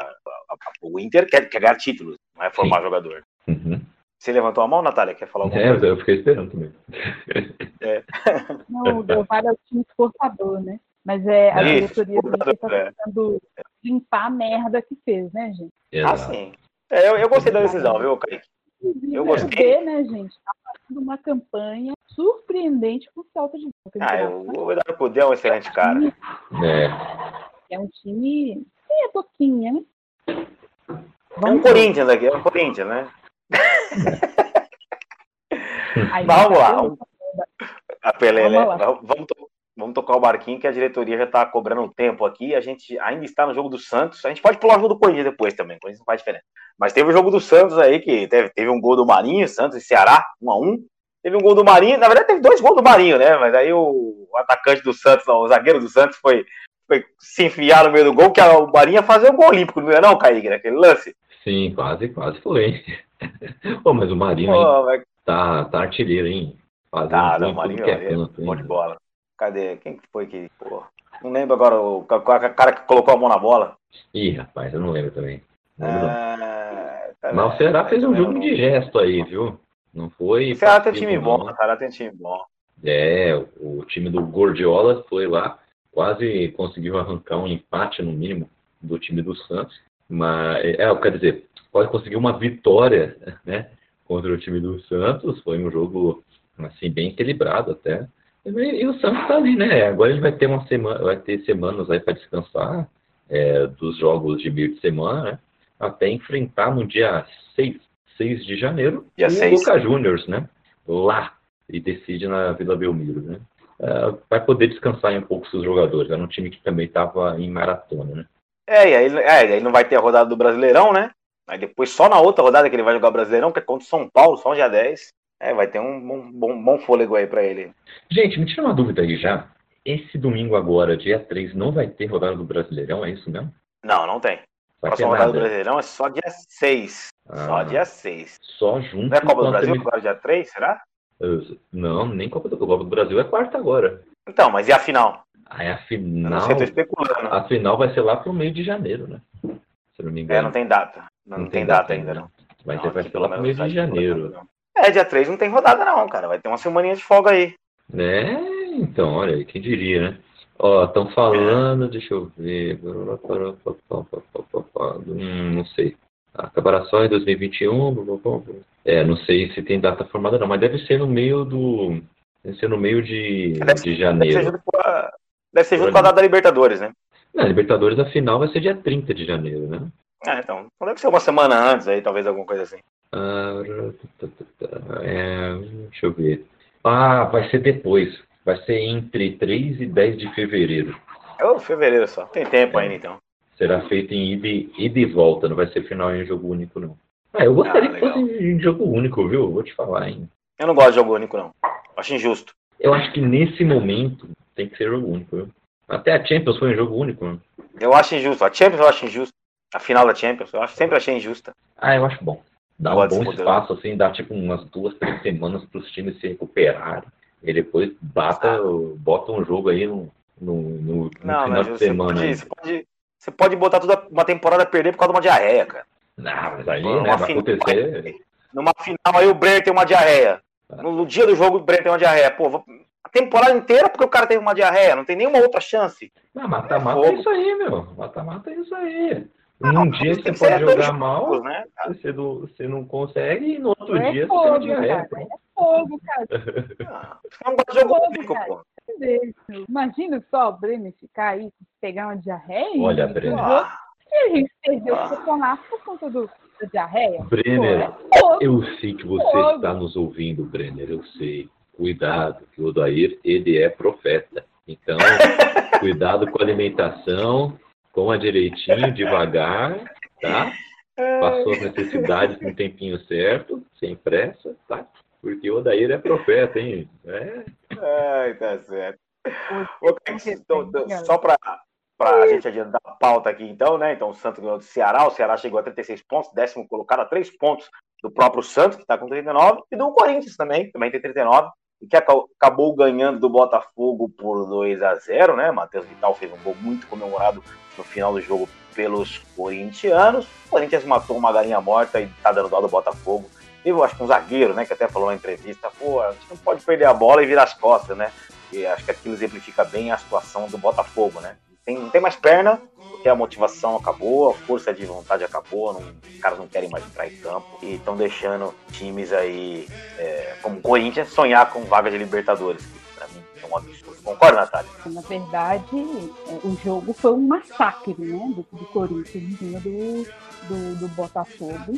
Speaker 4: O Inter quer, quer ganhar títulos, não é formar jogador.
Speaker 5: Uhum.
Speaker 4: Você levantou a mão, Natália? Quer falar alguma
Speaker 5: É,
Speaker 4: coisa?
Speaker 5: eu fiquei esperando também.
Speaker 3: Não, o Del Valle é o time exportador, né? Mas é a
Speaker 4: Isso,
Speaker 3: diretoria do Inter
Speaker 4: exportador, é.
Speaker 3: tá tentando limpar a merda que fez, né, gente?
Speaker 4: Ah, sim. É, eu, eu gostei da decisão, viu, Kaique? Eu
Speaker 3: o
Speaker 4: gostei.
Speaker 3: B, né, gente? Tá fazendo uma campanha surpreendente com o Celta de Boca.
Speaker 4: Ah, eu, o Eduardo Cudê é um excelente cara.
Speaker 5: É,
Speaker 3: É um time meia boquinha, né?
Speaker 4: É um Corinthians aqui, é um Corinthians, né?
Speaker 3: Aí,
Speaker 4: vamos lá.
Speaker 3: o-
Speaker 4: vamos- A Pelé,
Speaker 3: Vamos
Speaker 4: né?
Speaker 3: lá.
Speaker 4: Vamos, vamos to- vamos tocar o barquinho que a diretoria já está cobrando um tempo aqui. A gente ainda está no jogo do Santos. A gente pode pular o jogo do Corinthians depois também, Corinthians não faz diferença. Mas teve o jogo do Santos aí, que teve, teve um gol do Marinho, Santos e Ceará, um a um. Teve um gol do Marinho, na verdade teve dois gols do Marinho, né? Mas aí o, o atacante do Santos, o zagueiro do Santos foi, foi se enfiar no meio do gol, que a- o Marinho ia fazer um gol olímpico, não é não, Kaique, naquele lance?
Speaker 5: sim, quase, quase foi. Pô, mas o Marinho hein,
Speaker 4: Pô, mas
Speaker 5: tá, tá artilheiro, hein? Fazendo
Speaker 4: Tá, não, Marinho
Speaker 5: é
Speaker 4: é
Speaker 5: canto,
Speaker 4: bom de
Speaker 5: hein?
Speaker 4: bola. Cadê? Quem que foi que. Pô, não lembro agora o ca- ca- cara que colocou a mão na bola.
Speaker 5: Ih, rapaz, eu não lembro também. Não lembro, não.
Speaker 4: Ah, tá
Speaker 5: Mas o Ceará fez um jogo
Speaker 4: não.
Speaker 5: indigesto aí, viu? Não foi.
Speaker 4: O Ceará tem time bom,
Speaker 5: não.
Speaker 4: o Ceará tem time bom.
Speaker 5: É, o time do Gordiola foi lá, quase conseguiu arrancar um empate no mínimo do time do Santos. Mas, é, quer dizer, pode conseguir uma vitória, né, contra o time do Santos. Foi um jogo, assim, bem equilibrado até. E, o Santos tá ali, né? Agora ele vai ter uma semana, vai ter semanas aí para descansar é, dos jogos de meio de semana, né? Até enfrentar no dia 6, 6 de janeiro
Speaker 4: Dia
Speaker 5: o
Speaker 4: 6.
Speaker 5: Boca Juniors, né? Lá e decide na Vila Belmiro, né? É, vai poder descansar um pouco seus jogadores. Era um time que também estava em maratona, né?
Speaker 4: É, e aí, é, e aí não vai ter a rodada do Brasileirão, né? Aí depois, só na outra rodada que ele vai jogar o Brasileirão, que é contra o São Paulo, só no dia 10. É, vai ter um bom, bom, bom fôlego aí pra ele.
Speaker 5: Gente, me tira uma dúvida aí já. Esse domingo agora, dia 3, não vai ter rodada do Brasileirão, é isso mesmo?
Speaker 4: Não, não tem.
Speaker 5: Ter
Speaker 4: Próxima rodada do
Speaker 5: nada.
Speaker 4: Brasileirão é só dia 6. Só
Speaker 5: Ah,
Speaker 4: dia 6.
Speaker 5: Só junto
Speaker 4: Não é Copa do
Speaker 5: a
Speaker 4: Brasil agora dia 3, será?
Speaker 5: Não, nem Copa do Copa do Brasil é quarta agora.
Speaker 4: Então, mas e a final?
Speaker 5: Aí a
Speaker 4: Eu não
Speaker 5: final,
Speaker 4: sei, tô especulando.
Speaker 5: a final vai ser lá pro meio de janeiro, né? Se eu não me
Speaker 4: É,
Speaker 5: engano.
Speaker 4: não tem data. Não, não tem, data ainda, não.
Speaker 5: Vai,
Speaker 4: Não,
Speaker 5: ser, vai ser lá pro meio de
Speaker 4: não tá
Speaker 5: janeiro.
Speaker 4: É, dia 3 não tem rodada, não, cara. Vai ter uma semaninha de folga aí.
Speaker 5: É, então, olha aí, quem diria, né? Ó, estão falando, deixa eu ver. Hum, não sei. Acabará só em 2021. blá, blá, blá, blá. É, não sei se tem data formada não, mas deve ser no meio do. Deve ser no meio de,
Speaker 4: Deve
Speaker 5: de
Speaker 4: Deve ser
Speaker 5: janeiro.
Speaker 4: junto com a, deve ser junto com a data da Libertadores, né?
Speaker 5: Na Libertadores, a final vai ser dia 30 de janeiro, né?
Speaker 4: Ah. Então deve ser uma semana antes aí, talvez alguma coisa assim.
Speaker 5: Ah, é, deixa eu ver. Ah, vai ser depois. Vai ser entre 3 e 10 de fevereiro.
Speaker 4: É o fevereiro só. Tem tempo
Speaker 5: É.
Speaker 4: ainda, então.
Speaker 5: Será feito em ida e, ida e volta, não vai ser final em jogo único, não. Ah, eu gostaria
Speaker 4: Ah,
Speaker 5: que fosse em jogo único, viu? Vou te falar, hein?
Speaker 4: Eu não gosto de jogo único, não. Acho injusto.
Speaker 5: Eu acho que nesse momento tem que ser jogo único. Viu? Até a Champions foi um jogo único. Né?
Speaker 4: Eu acho injusto. A Champions eu acho injusto. A final da Champions, eu acho, sempre achei injusta.
Speaker 5: Ah, eu acho bom. Dá um bom espaço, assim, dá tipo umas duas, três semanas para os times se recuperarem. E depois bata, bota um jogo aí no, no, no,
Speaker 4: não, final de semana. Pode, você, pode, você pode botar toda uma temporada a perder por causa de uma diarreia, cara.
Speaker 5: Não, mas aí, né, vai acontecer.
Speaker 4: Numa final aí o Brenner tem uma diarreia. Ah. No, no, dia do jogo o Brenner tem uma diarreia. Pô, a temporada inteira porque o cara tem uma diarreia, não tem nenhuma outra chance.
Speaker 5: Não, mata-mata é, é, isso aí, meu. Mata-mata é isso aí. Num dia você pode jogar mal, né, você, não, você não consegue, e no outro é dia fogo, você tem.
Speaker 3: É fogo, cara. Ah,
Speaker 4: é um jogo público, pô.
Speaker 3: Imagina só o Bremer ficar aí, pegar uma diarreia.
Speaker 5: Olha, Bremer.
Speaker 3: Ah, e a gente perdeu ah. o campeonato por conta do, da diarreia.
Speaker 5: Brenner, Pô, é eu sei que você fogo. está nos ouvindo, Brenner, eu sei. Cuidado, que o Odair, ele é profeta. Então, cuidado com a alimentação, coma direitinho, devagar, tá? Passou as necessidades no tempinho certo, sem pressa, tá? Porque o Odair é profeta, hein?
Speaker 4: É. Ai, tá certo. Então, só para a gente adiantar a pauta aqui, então, né? Então, o Santos ganhou do Ceará, o Ceará chegou a 36 pontos, décimo colocado a 3 pontos do próprio Santos, que está com 39, e do Corinthians também, também tem 39, e que acabou ganhando do Botafogo por 2 a 0 né? Matheus Vital fez um gol muito comemorado no final do jogo pelos corintianos. O Corinthians matou uma galinha morta e está dando dó do Botafogo. Eu acho que um zagueiro, né, que até falou na entrevista, pô, a gente não pode perder a bola e virar as costas, né? E acho que aquilo exemplifica bem a situação do Botafogo, né? Tem, não tem mais perna, porque a motivação acabou, a força de vontade acabou, não, os caras não querem mais entrar em campo e estão deixando times aí, é, como o Corinthians, sonhar com vaga de Libertadores. Pra mim é um absurdo. Concorda, Natália?
Speaker 3: Na verdade, é, o jogo foi um massacre, né? Do, do Corinthians em cima do, do, do Botafogo.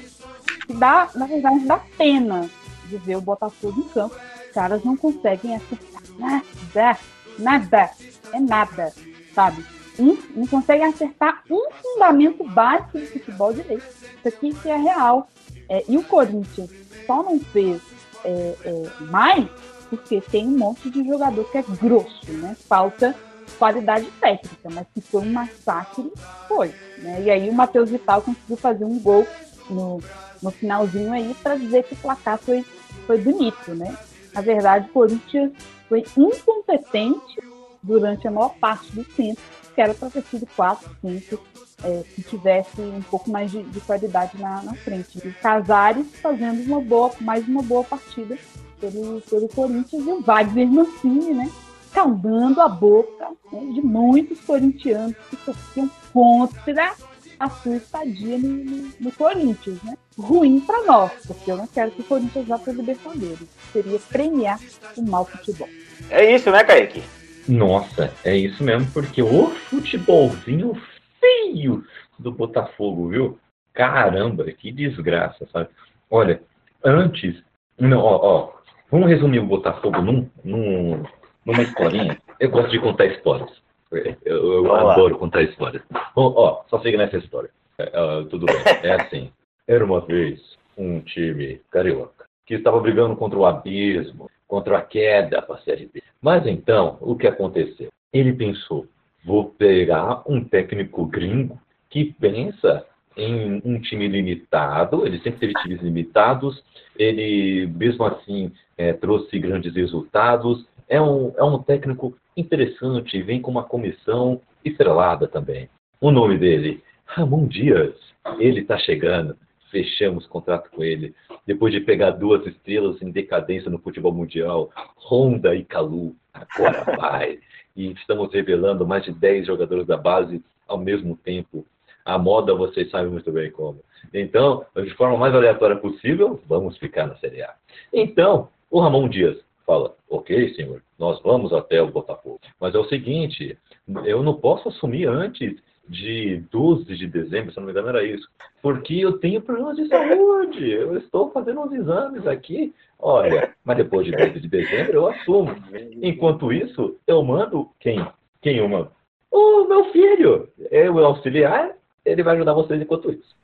Speaker 3: Dá, na verdade, dá pena de ver o Botafogo em campo. Os caras não conseguem acertar nada, nada, é nada, sabe? Um, não conseguem acertar um fundamento básico do futebol direito. Isso aqui isso é real. É, e o Corinthians só não fez é, é, mais porque tem um monte de jogador que é grosso, né? Falta qualidade técnica, mas que foi um massacre, foi. Né? E aí o Matheus Vital conseguiu fazer um gol no, no finalzinho aí para dizer que o placar foi, foi bonito, né? Na verdade, o Corinthians foi incompetente durante a maior parte do tempo, que era para ter sido 4, 5, é, se tivesse um pouco mais de, de qualidade na, na, frente. E Casares fazendo uma boa, mais uma boa partida pelo, pelo Corinthians e o Wagner Mancini, né? Calmando a boca né, de muitos corintianos que torciam contra a sua estadia no, no, no Corinthians, né? Ruim para nós, porque eu não quero que o Corinthians vá para o Libertadores. Seria premiar o mau futebol.
Speaker 4: É isso, né, Kaique?
Speaker 5: Nossa, é isso mesmo, porque o futebolzinho feio do Botafogo, viu? Caramba, que desgraça, sabe? Olha, antes. Não, ó, ó vamos resumir o Botafogo num, num, numa historinha. Eu gosto de contar histórias. Eu, eu adoro contar histórias. Ó, ó, só siga nessa história. Uh, tudo bem. É assim. Era uma vez um time carioca que estava brigando contra o abismo, contra a queda para a Série B. Mas então, o que aconteceu? Ele pensou: vou pegar um técnico gringo que pensa em um time limitado, ele sempre teve times limitados, ele mesmo assim é, trouxe grandes resultados, é um, é um técnico interessante, vem com uma comissão estrelada também. O nome dele, Ramon Dias, ele está chegando, fechamos contrato com ele, depois de pegar duas estrelas em decadência no futebol mundial, Honda e Calu, agora vai. E estamos revelando mais de 10 jogadores da base ao mesmo tempo. A moda vocês sabem muito bem como. Então, de forma mais aleatória possível, vamos ficar na Série A. Então, o Ramon Dias fala: Ok, senhor, nós vamos até o Botafogo. Mas é o seguinte: eu não posso assumir antes de 12 de dezembro, se não me engano era isso, porque eu tenho problemas de saúde, eu estou fazendo uns exames aqui, olha, mas depois de 12 de dezembro eu assumo. Enquanto isso, eu mando quem? Quem mando? O meu filho, é o auxiliar, ele vai ajudar vocês enquanto isso.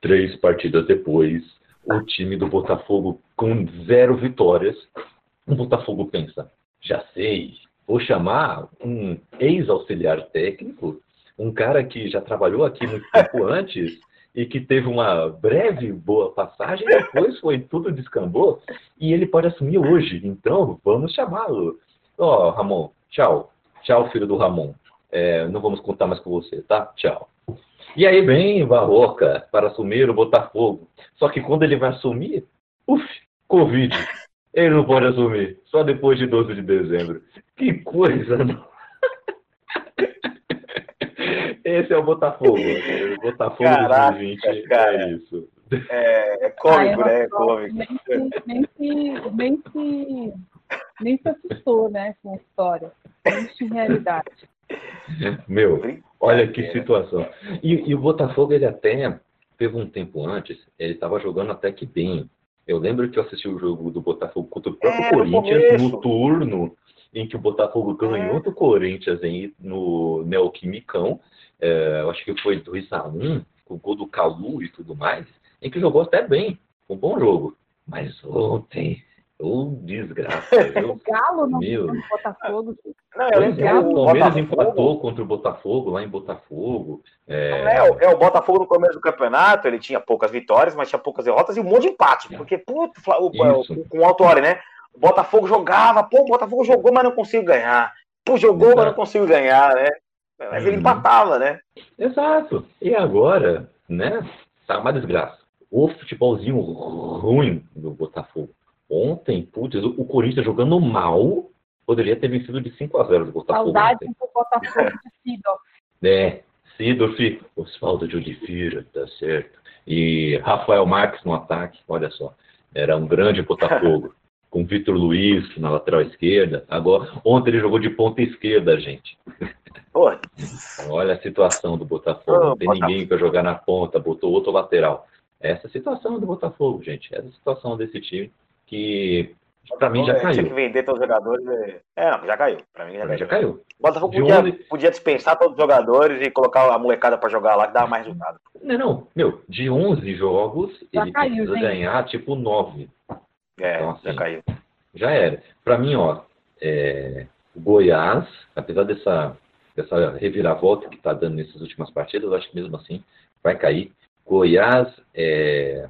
Speaker 5: Três partidas depois, o time do Botafogo com zero vitórias. O Botafogo pensa, já sei, vou chamar um ex-auxiliar técnico, um cara que já trabalhou aqui muito tempo antes e que teve uma breve boa passagem, depois foi tudo descambou e ele pode assumir hoje. Então, vamos chamá-lo. Ó, oh, Ramon, tchau. Tchau, filho do Ramon. É, não vamos contar mais com você, tá? Tchau. E aí vem Barroca para assumir o Botafogo. Só que quando ele vai assumir, uf, Covid. Ele não pode assumir. Só depois de 12 de dezembro. Que coisa, não? Esse é o Botafogo. O Botafogo Caraca, 2020 cara. é isso.
Speaker 4: É, é cômico, ah, né? É cômico.
Speaker 3: Nem se, nem, se, nem, se, nem se assustou, né, com a história. Em realidade.
Speaker 5: Meu, olha que situação. E, e, o Botafogo, ele até teve um tempo antes, ele estava jogando até que bem. Eu lembro que eu assisti o jogo do Botafogo contra o próprio é, Corinthians no turno em que o Botafogo ganhou é. do Corinthians em, no Neoquimicão. É, eu acho que foi 2x1, com o gol do Calu e tudo mais, em que jogou até bem. Um bom jogo. Mas ontem Ô, oh, desgraça.
Speaker 3: o Galo não meu. no Botafogo.
Speaker 5: Não, eu lembro é, o Palmeiras empatou contra o Botafogo, lá em Botafogo.
Speaker 4: É... É, é... o Botafogo no começo do campeonato, ele tinha poucas vitórias, mas tinha poucas derrotas e um monte de empate. Porque, puto, o, o, com o Autori, né? O Botafogo jogava, pô, o Botafogo jogou, mas não conseguiu ganhar. Pô, jogou, Exato. mas não conseguiu ganhar, né? Mas ele uhum. empatava, né?
Speaker 5: Exato. E agora, né? Tá uma desgraça. O futebolzinho ruim do Botafogo Ontem, putz, o Corinthians jogando mal, poderia ter vencido de 5 a 0 do Botafogo.
Speaker 3: Saudade do Botafogo de Sidorf.
Speaker 5: É, Sidorf, Osvaldo de Oliveira, tá certo. E Rafael Marques no ataque, olha só. Era um grande Botafogo. com Vitor Luiz na lateral esquerda. Agora, ontem ele jogou de ponta esquerda, gente. Olha a situação do Botafogo. Não tem Botafogo. ninguém para jogar na ponta, botou outro lateral. Essa é a situação do Botafogo, gente. Essa é a situação desse time que para mim já caiu. Tinha
Speaker 4: que vender todos os jogadores. É, não, já caiu. Para mim já, caiu.
Speaker 5: já caiu.
Speaker 4: O Botafogo podia, onde... podia, dispensar todos os jogadores e colocar a molecada para jogar lá que dava mais resultado.
Speaker 5: Não, não, meu, de 11 jogos já ele caiu, precisa gente. ganhar tipo 9.
Speaker 4: É, então, assim, já caiu.
Speaker 5: Já era. Para mim, ó, é, o Goiás, apesar dessa, dessa reviravolta que está dando nessas últimas partidas, eu acho que mesmo assim vai cair. Goiás, é,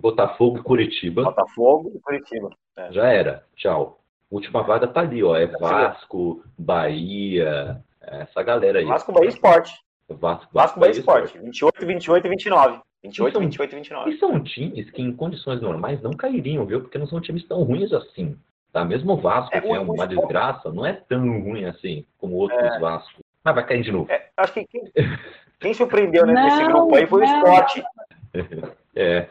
Speaker 5: Botafogo e Curitiba.
Speaker 4: Botafogo e Curitiba.
Speaker 5: É. Já era. Tchau. Última vaga tá ali, ó. É Vasco, Bahia, essa galera aí.
Speaker 4: Vasco, Bahia Esporte.
Speaker 5: Vasco,
Speaker 4: Vasco, Bahia Esporte. 28, 28 e 29. 28, são, 28 e 29.
Speaker 5: E são times que em condições normais não cairiam, viu? Porque não são times tão ruins assim. Tá? Mesmo o Vasco, é, que é uma desgraça, não é tão ruim assim como outros é... Vasco. Mas vai cair de novo.
Speaker 4: É, acho que quem, quem surpreendeu né, nesse grupo aí foi o Esporte.
Speaker 5: É.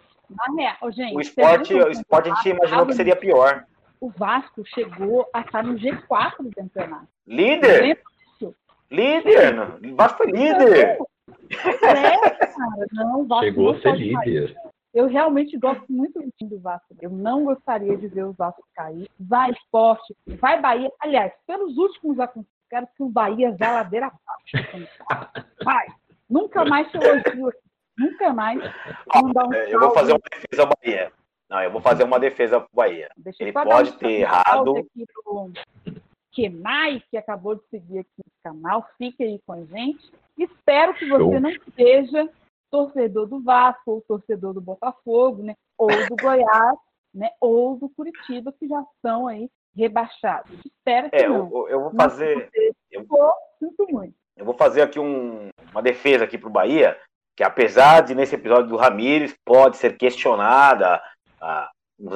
Speaker 3: Real, gente,
Speaker 4: o esporte, o esporte a gente imaginou que seria pior.
Speaker 3: O Vasco chegou a estar no G4 do campeonato.
Speaker 4: Líder? Líder! O Vasco foi líder!
Speaker 3: É, cara, não,
Speaker 5: Vasco chegou a ser líder.
Speaker 3: Eu realmente gosto muito do time do Vasco. Eu não gostaria de ver o Vasco cair. Vai esporte, vai Bahia. Aliás, pelos últimos acontecimentos, quero que o Bahia vá ladeira abaixo. Vai. Nunca mais se elogio Nunca mais.
Speaker 4: Um é, eu vou fazer uma defesa ao Bahia. Não, eu vou fazer uma defesa pro Bahia. Deixa Ele pode um ter errado.
Speaker 3: Kenai, que acabou de seguir aqui no canal, fique aí com a gente. Espero que você não seja torcedor do Vasco, ou torcedor do Botafogo, né? ou do Goiás, né? ou do Curitiba, que já estão aí rebaixados. Espero que é, não.
Speaker 4: Eu, eu vou fazer.
Speaker 3: Eu, for, sinto muito.
Speaker 4: Eu vou fazer aqui um, uma defesa aqui para o Bahia, que apesar de nesse episódio do Ramires pode ser questionada a,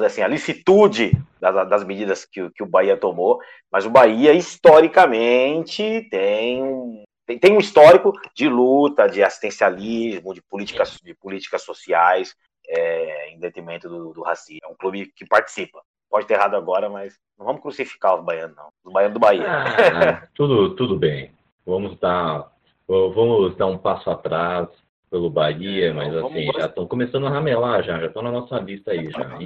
Speaker 4: assim, a licitude das, das medidas que, que, o Bahia tomou, mas o Bahia historicamente tem um, tem, tem um histórico de luta, de assistencialismo, de políticas, de políticas sociais é, em detrimento do, do racismo. É um clube que participa. Pode ter errado agora, mas não vamos crucificar os baianos, não. Os baianos do Bahia.
Speaker 5: Ah, tudo, tudo bem. Vamos dar, vamos dar um passo atrás pelo Bahia, mas então, assim, já estão começando a ramelar já, já estão na nossa lista aí já.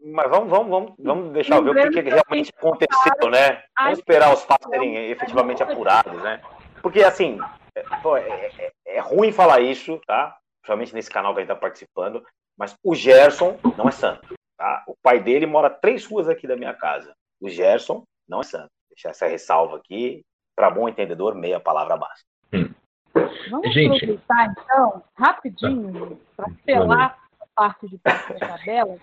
Speaker 4: Mas vamos, vamos, vamos, vamos deixar ver o que, que realmente aconteceu, né? Vamos esperar os fatos serem efetivamente apurados, né? Porque assim, é, é, é, é ruim falar isso, tá? Principalmente nesse canal que a gente está participando, Mas o Gerson não é santo. Tá? O pai dele mora três ruas aqui da minha casa. O Gerson não é santo. Deixar essa ressalva aqui. Para bom entendedor, meia palavra basta.
Speaker 3: Hum. Vamos Gente, aproveitar, então, rapidinho, para selar a parte de baixo da tabela.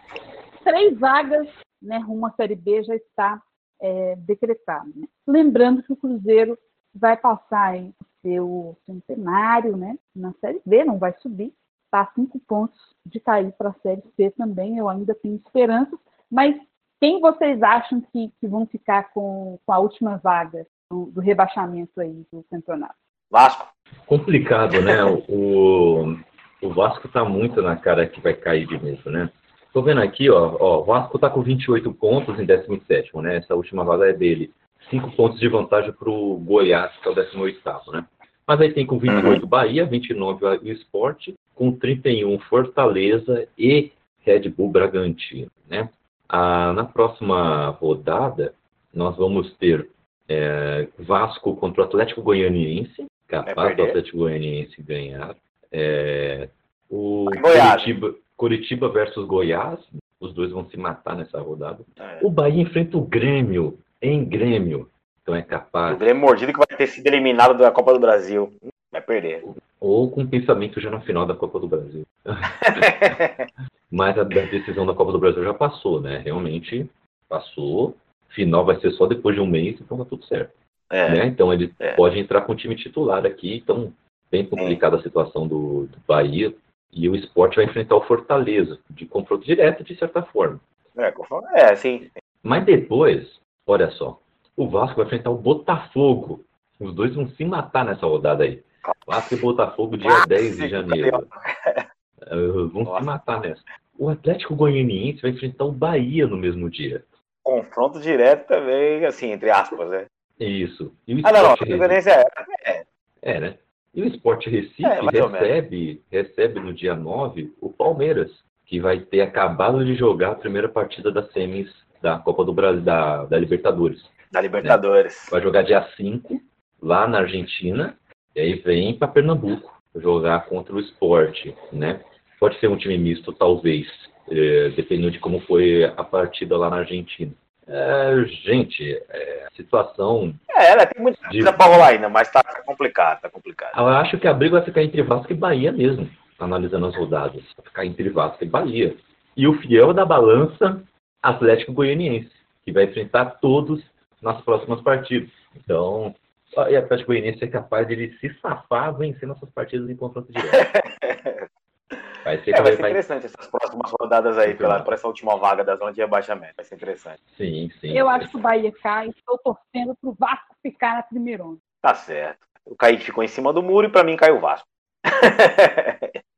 Speaker 3: Três vagas né, rumo à Série B já está é, decretado. Né? Lembrando que o Cruzeiro vai passar em seu centenário né, na Série B, não vai subir, está a cinco pontos de cair para a Série C também, eu ainda tenho esperanças, mas quem vocês acham que, que vão ficar com, com a última vaga do, do rebaixamento aí do campeonato?
Speaker 4: Vasco.
Speaker 5: Complicado, né? O, o Vasco está muito na cara que vai cair de mesmo, né? Tô vendo aqui, ó, ó, o Vasco está com 28 pontos em 17, né? Essa última vaga é dele. 5 pontos de vantagem para o Goiás, que é o 18, né? Mas aí tem com 28 uhum. Bahia, 29 o Esporte, com 31 Fortaleza e Red Bull Bragantino, né? Ah, na próxima rodada, nós vamos ter é, Vasco contra o Atlético Goianiense, capaz do Atlético Goianiense ganhar. É, o Curitiba, Curitiba versus Goiás, os dois vão se matar nessa rodada. É. O Bahia enfrenta o Grêmio em Grêmio, então é capaz.
Speaker 4: O Grêmio mordido que vai ter sido eliminado da Copa do Brasil. Vai perder.
Speaker 5: Ou com pensamento já na final da Copa do Brasil. Mas a decisão da Copa do Brasil já passou, né? Realmente passou. Final vai ser só depois de um mês, então tá tudo certo. É. Né? Então ele é. pode entrar com o time titular aqui, então bem complicada a situação do, do Bahia. E o esporte vai enfrentar o Fortaleza, de confronto direto, de certa forma.
Speaker 4: É, é sim.
Speaker 5: Mas depois, olha só, o Vasco vai enfrentar o Botafogo. Os dois vão se matar nessa rodada aí. Vasco e Botafogo, dia Nossa, 10 de janeiro. vão Nossa. se matar nessa. O Atlético Goianiense vai enfrentar o Bahia no mesmo dia.
Speaker 4: Confronto direto também, assim, entre aspas, né?
Speaker 5: Isso.
Speaker 4: E o ah, não, não, a diferença
Speaker 5: é. É, né? E o Esporte Recife é, recebe, recebe no dia 9 o Palmeiras, que vai ter acabado de jogar a primeira partida das semis da Copa do Brasil, da, da Libertadores.
Speaker 4: Da Libertadores.
Speaker 5: Né? Vai jogar dia 5, lá na Argentina, e aí vem para Pernambuco jogar contra o Esporte, né? Pode ser um time misto, talvez, é, dependendo de como foi a partida lá na Argentina. É, gente, é, a situação.
Speaker 4: É, ela tem muita coisa de... pra rolar ainda, mas tá complicado, tá complicado.
Speaker 5: Eu acho que a briga vai ficar entre Vasco e Bahia mesmo, analisando as rodadas. Vai ficar entre Vasco e Bahia. E o fiel da balança, Atlético Goianiense, que vai enfrentar todos nas próximas partidas. Então, e Atlético Goianiense é capaz de ele se safar vencendo essas partidas em confronto direto.
Speaker 4: Vai ser, é, vai ser vai... interessante essas próximas rodadas aí, pela, por essa última vaga da zona de rebaixamento. Vai ser interessante.
Speaker 5: Sim, sim.
Speaker 3: Eu acho que o Bahia cai. Estou torcendo para o Vasco ficar na primeira onda.
Speaker 4: Tá certo. O Kaique ficou em cima do muro e para mim caiu o Vasco.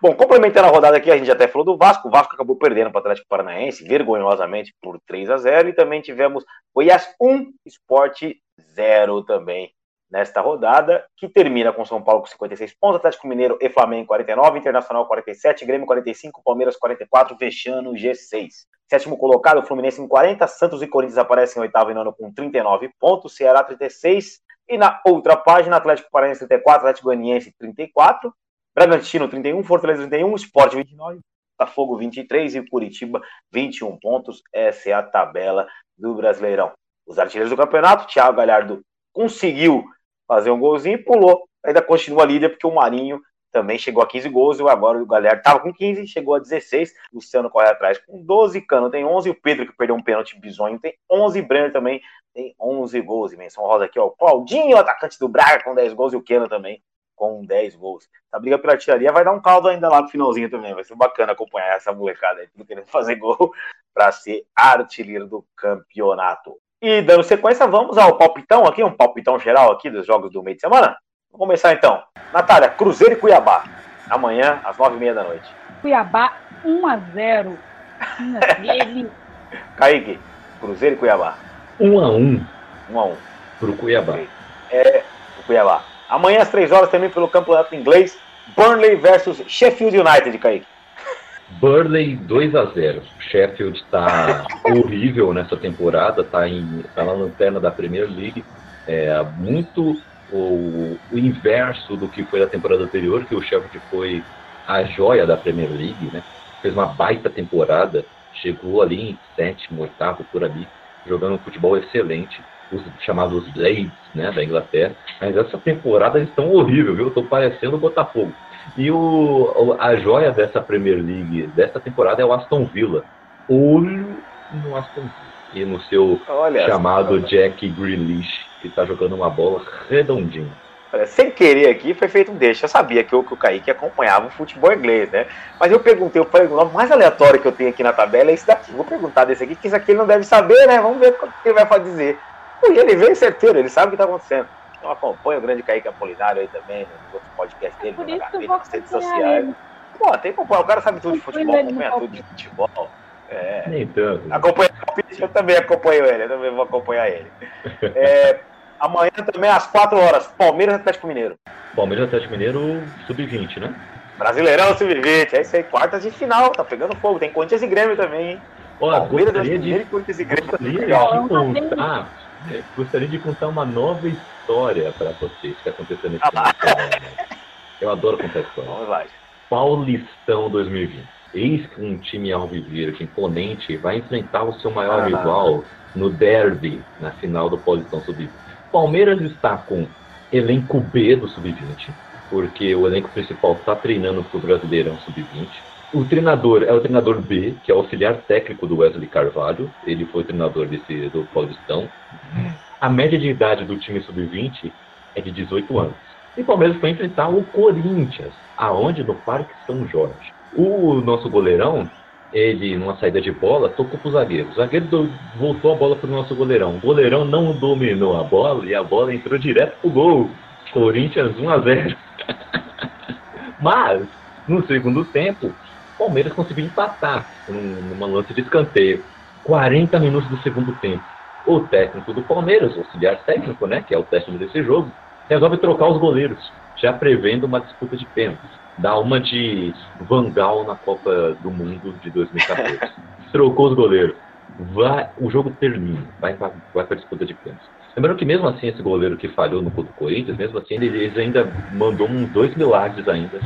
Speaker 4: Bom, complementando a rodada aqui, a gente até falou do Vasco. O Vasco acabou perdendo para o Atlético Paranaense, vergonhosamente, por 3 a 0 E também tivemos Goiás 1, Esporte 0 também nesta rodada, que termina com São Paulo com 56 pontos, Atlético Mineiro e Flamengo 49, Internacional 47, Grêmio 45, Palmeiras 44, fechando o G6. Sétimo colocado, Fluminense em 40, Santos e Corinthians aparecem em oitavo e nono com 39 pontos, Ceará 36, e na outra página, Atlético Paranaense 34, Atlético Goianiense 34, Bragantino 31, Fortaleza 31, Sport 29, Botafogo 23 e Curitiba 21 pontos. Essa é a tabela do Brasileirão. Os artilheiros do campeonato, Thiago Galhardo conseguiu fazer um golzinho e pulou. Ainda continua líder porque o Marinho também chegou a 15 gols e agora o Galhardo estava com 15 chegou a 16. Luciano corre atrás com 12, Cano tem 11, o Pedro que perdeu um pênalti bizonho tem 11, Brenner também tem 11 gols. E menção rosa aqui, ó, Claudinho, atacante do Braga com 10 gols e o Keno também com 10 gols. A briga pela artilharia vai dar um caldo ainda lá no finalzinho também. Vai ser bacana acompanhar essa molecada aí, tudo querendo fazer gol para ser artilheiro do campeonato. E dando sequência, vamos ao palpitão aqui, um palpitão geral aqui dos jogos do meio de semana. Vamos começar então. Natália, Cruzeiro e Cuiabá. Amanhã, às nove e meia da noite.
Speaker 3: Cuiabá 1 a 0
Speaker 4: Kaique, Cruzeiro e Cuiabá.
Speaker 5: 1 a 1
Speaker 4: 1 a 1
Speaker 5: Pro Cuiabá.
Speaker 4: É, o Cuiabá. Amanhã às três horas também pelo campeonato inglês, Burnley versus Sheffield United, Kaique.
Speaker 5: Burnley 2 a 0 Sheffield está horrível nessa temporada, está tá na lanterna da Premier League. É muito o, o, inverso do que foi da temporada anterior, que o Sheffield foi a joia da Premier League, né? Fez uma baita temporada, chegou ali em sétimo, oitavo, por ali, jogando um futebol excelente, os chamados Blades, né, da Inglaterra. Mas essa temporada eles estão horrível, viu? Estou parecendo o Botafogo. E o, a joia dessa Premier League, dessa temporada, é o Aston Villa. Olho no Aston Villa. E no seu Olha chamado Jack Grealish, que está jogando uma bola redondinha.
Speaker 4: Sem querer aqui, foi feito um deixa. Eu sabia que o, que o Kaique acompanhava o futebol inglês, né? Mas eu perguntei, eu falei, o nome mais aleatório que eu tenho aqui na tabela é esse daqui. Vou perguntar desse aqui, que isso aqui ele não deve saber, né? Vamos ver o que ele vai dizer. E ele veio certeiro, ele sabe o que está acontecendo. Então acompanha o grande Kaique Apolinário aí também, nos outros podcasts dele,
Speaker 3: é
Speaker 4: na nas redes sociais. Pô, tem que acompanhar, o cara sabe tudo de futebol, acompanha tudo de futebol. É.
Speaker 5: Nem tanto.
Speaker 4: Acompanha, eu também acompanho ele, eu também vou acompanhar ele. É, amanhã também às 4 horas, Palmeiras e Atlético Mineiro.
Speaker 5: Palmeiras e Atlético Mineiro, sub-20, né?
Speaker 4: Brasileirão sub-20, é isso aí, quartas de final, tá pegando fogo. Tem Corinthians e Grêmio também, hein?
Speaker 5: Olha, Palmeiras, gostaria de, Corinthians e Grêmio. Gostaria de contar, gostaria de contar uma nova história para vocês que aconteceu nesse ah, Eu adoro contar história. Vamos lá. Paulistão 2020. Eis que um time alviverde imponente vai enfrentar o seu maior ah, rival no derby, na final do Paulistão Sub-20. Palmeiras está com elenco B do Sub-20, porque o elenco principal está treinando para o Brasileirão Sub-20. O treinador é o treinador B, que é o auxiliar técnico do Wesley Carvalho. Ele foi treinador desse, do Paulistão. A média de idade do time Sub-20 é de 18 anos. E o Palmeiras foi enfrentar o Corinthians, aonde? No Parque São Jorge. O nosso goleirão, ele, numa saída de bola, tocou pro zagueiro. O zagueiro voltou a bola pro nosso goleirão. O goleirão não dominou a bola e a bola entrou direto pro gol. Corinthians 1 a 0 Mas, no segundo tempo, o Palmeiras conseguiu empatar numa lance de escanteio. 40 minutos do segundo tempo. O técnico do Palmeiras, o auxiliar técnico, né, que é o técnico desse jogo, resolve trocar os goleiros, já prevendo uma disputa de pênaltis dá uma de Vangal na Copa do Mundo de 2014. Trocou os goleiros. Vai, o jogo termina, vai para a disputa de pênaltis. Lembrando que mesmo assim esse goleiro que falhou no do Corinthians, mesmo assim ele, ele ainda mandou uns dois milagres ainda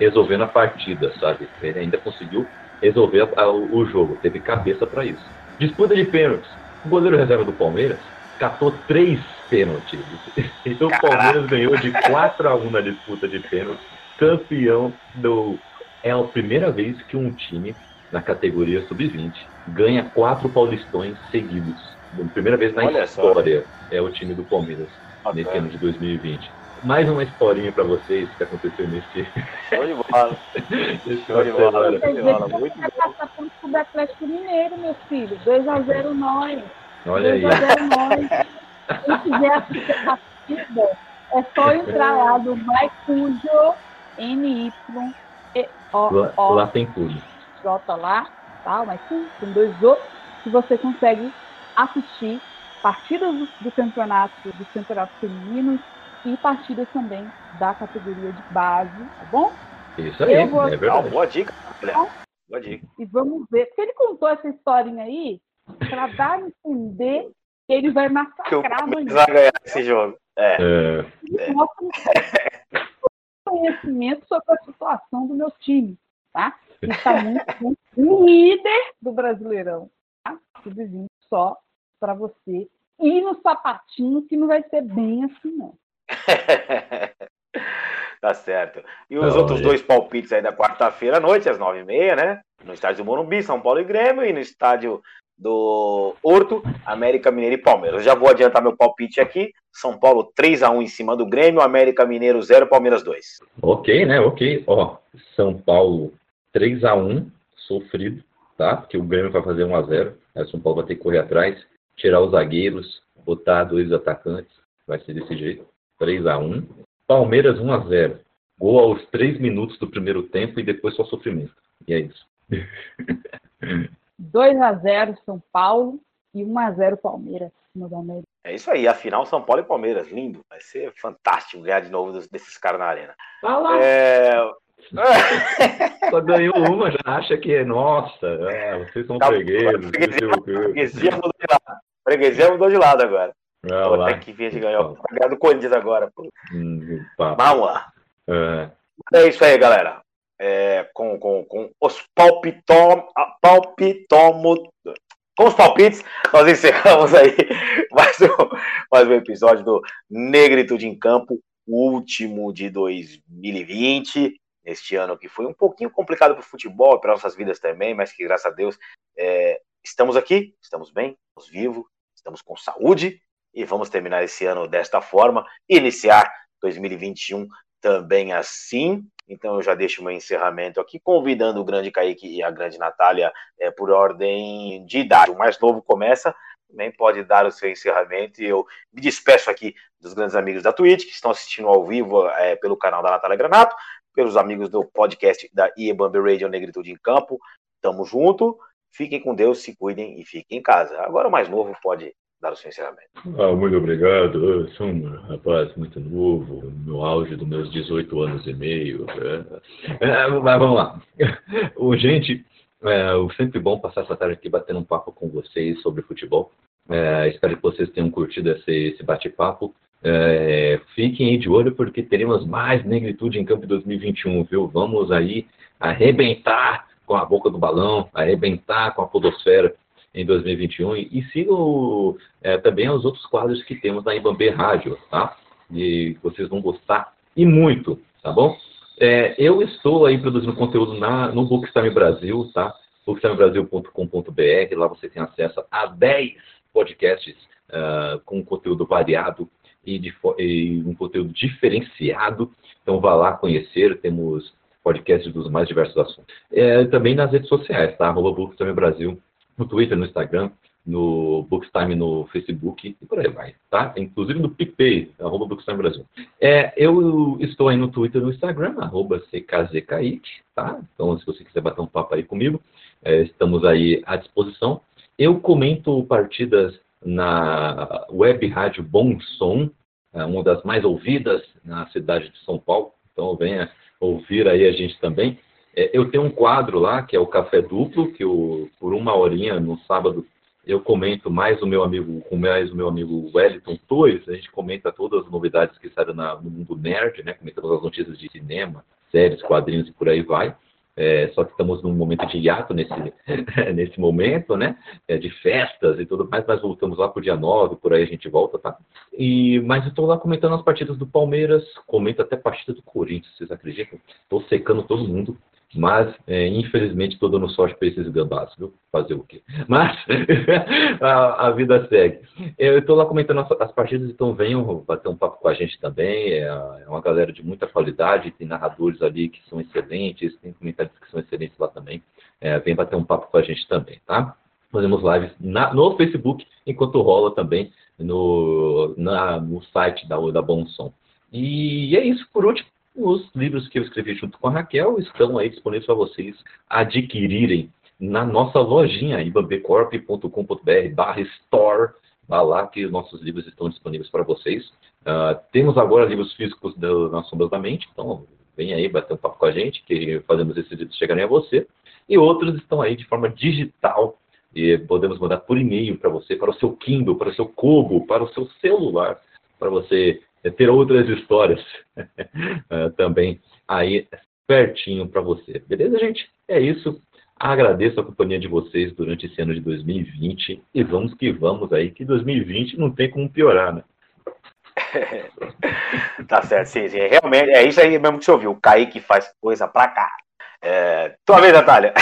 Speaker 5: resolvendo a partida, sabe? Ele ainda conseguiu resolver a, a, o jogo, teve cabeça para isso. Disputa de pênaltis. O goleiro reserva do Palmeiras catou três pênaltis. Então o Palmeiras ganhou de 4 a 1 na disputa de pênaltis campeão do. É a primeira vez que um time na categoria sub-20 ganha quatro paulistões seguidos. Primeira vez na Olha história só. é o time do Palmeiras ah, nesse ano de 2020. Mais uma historinha para vocês que aconteceu nesse.
Speaker 4: Show de bola. Show de bola.
Speaker 3: Muito bom. passar ponto pro Atlético Mineiro, meu filho. 2x0 nós.
Speaker 5: Olha 2
Speaker 3: aí. 2x0 nós. Quem quiser assistir a partida, é só entrar lá do Maicujo N-Y-E-O-O.
Speaker 5: Lá tem tudo.
Speaker 3: J lá, tá? Mas sim, tem dois O, que você consegue assistir partidas do, do campeonato, dos campeonatos femininos e partidas também da categoria de base, tá bom?
Speaker 5: Isso aí, vou... é verdade.
Speaker 4: boa dica, então, Boa dica.
Speaker 3: E vamos ver, porque ele contou essa historinha aí para dar a entender que ele vai massacrar
Speaker 4: amanhã. vai ganhar esse jogo. É. é.
Speaker 3: é conhecimento sobre a situação do meu time, tá? Está muito um líder do Brasileirão, tá? Tudo só para você ir no sapatinho que não vai ser bem assim, não.
Speaker 4: tá certo. E os não, outros é. dois palpites aí da quarta-feira à noite, às nove e meia, né? No estádio do Morumbi, São Paulo e Grêmio, e no estádio do Horto, América Mineiro e Palmeiras. Eu já vou adiantar meu palpite aqui. São Paulo 3 a 1 em cima do Grêmio, América Mineiro 0, Palmeiras 2.
Speaker 5: Ok, né? Ok. Ó, São Paulo 3 a 1 sofrido, tá? Porque o Grêmio vai fazer 1 a 0 Aí o São Paulo vai ter que correr atrás, tirar os zagueiros, botar dois atacantes. Vai ser desse jeito. 3 a 1 Palmeiras 1 a 0 Gol aos 3 minutos do primeiro tempo e depois só sofrimento. E é isso.
Speaker 3: 2 a 0 São Paulo e 1 a 0 Palmeiras
Speaker 4: É isso aí, afinal São Paulo e Palmeiras, lindo. Vai ser fantástico ganhar de novo desses caras na arena.
Speaker 5: Vai lá. É... Só ganhou uma, já acha que é nossa, é, vocês são tá, fregueses.
Speaker 4: Freguesia mudou de lado. Freguesia mudou de lado agora. Ah, Até que vir de ganhar. Vai ganhar do Corinthians agora. Hum, Vamos lá. É. é isso aí, galera. é, com, com, com os palpitom, palpitomos, com os palpites, nós encerramos aí mais um, mais um episódio do Negritude em Campo, último de 2020, neste ano que foi um pouquinho complicado para o futebol e para nossas vidas também, mas que graças a Deus é, estamos aqui, estamos bem, estamos vivos, estamos com saúde e vamos terminar esse ano desta forma, iniciar 2021 também assim. Então eu já deixo meu encerramento aqui, convidando o grande Kaique e a grande Natália é, por ordem de idade. O mais novo começa, também pode dar o seu encerramento. E eu me despeço aqui dos grandes amigos da Twitch, que estão assistindo ao vivo é, pelo canal da Natália Granato, pelos amigos do podcast da IEBAMB Radio Negritude em Campo. Tamo junto. Fiquem com Deus, se cuidem e fiquem em casa. Agora o mais novo pode dar o seu encerramento.
Speaker 5: Ah, muito obrigado. Eu sou um rapaz muito novo, no auge dos meus 18 anos e meio. Né? É, mas vamos lá. O, gente, é sempre bom passar essa tarde aqui batendo um papo com vocês sobre futebol. É, espero que vocês tenham curtido esse, esse bate-papo. É, fiquem de olho porque teremos mais negritude em campo 2021, viu? Vamos aí arrebentar com a boca do balão, arrebentar com a podosfera em 2021 e, sigam é, também os outros quadros que temos na Ibambe Rádio, tá? E vocês vão gostar e muito, tá bom? É, eu estou aí produzindo conteúdo na, no Bookstime Brasil, tá? bookstimebrasil.com.br, lá você tem acesso a 10 podcasts uh, com conteúdo variado e, de, e, um conteúdo diferenciado. Então vá lá conhecer, temos podcasts dos mais diversos assuntos. É, também nas redes sociais, tá? Arroba Bookstime Brasil no Twitter, no Instagram, no Bookstime no Facebook e por aí vai, tá? Inclusive no PicPay, arroba Bookstime Brasil. É, eu estou aí no Twitter no Instagram, arroba CKZKIT, tá? Então, se você quiser bater um papo aí comigo, é, estamos aí à disposição. Eu comento partidas na web rádio Bom Som, é uma das mais ouvidas na cidade de São Paulo, então venha ouvir aí a gente também. É, eu tenho um quadro lá, que é o Café Duplo, que eu, por uma horinha no sábado eu comento mais o meu amigo, com mais o meu amigo Wellington Torres, a gente comenta todas as novidades que saíram na, no mundo nerd, né? Comentamos as notícias de cinema, séries, quadrinhos e por aí vai. É, só que estamos num momento de hiato nesse, nesse momento, né? É, de festas e tudo mais, mas voltamos lá pro dia 9, por aí a gente volta, tá? E, mas estou lá comentando as partidas do Palmeiras, comento até a partida do Corinthians, vocês acreditam? Estou secando todo mundo. Mas, é, infelizmente, estou dando sorte para esses gambás, viu? Fazer o quê? Mas, a, a, vida segue. Eu estou lá comentando as, as, partidas, então venham bater um papo com a gente também. É, é, uma galera de muita qualidade, tem narradores ali que são excelentes, tem comentários que são excelentes lá também. É, vem bater um papo com a gente também, tá? Fazemos lives na, no Facebook, enquanto rola também no, na, no site da, da Bom Som. E é isso, por último. Os livros que eu escrevi junto com a Raquel estão aí disponíveis para vocês adquirirem na nossa lojinha ibambecorp.com.br barra store. Vá lá que os nossos livros estão disponíveis para vocês. Uh, temos agora livros físicos do, nas Sombras da Mente, então vem aí bater um papo com a gente, que fazemos esses livros chegarem a você. E outros estão aí de forma digital e podemos mandar por e-mail para você, para o seu Kindle, para o seu Kobo, para o seu celular, para você ter outras histórias é, também aí pertinho para você. Beleza, gente? É isso. Agradeço a companhia de vocês durante esse ano de 2020 e vamos que vamos aí, que 2020 não tem como piorar, né?
Speaker 4: tá certo, sim, sim. Realmente, é isso aí mesmo que você ouviu. O Kaique faz coisa pra cá. É... Tua vez, Natália.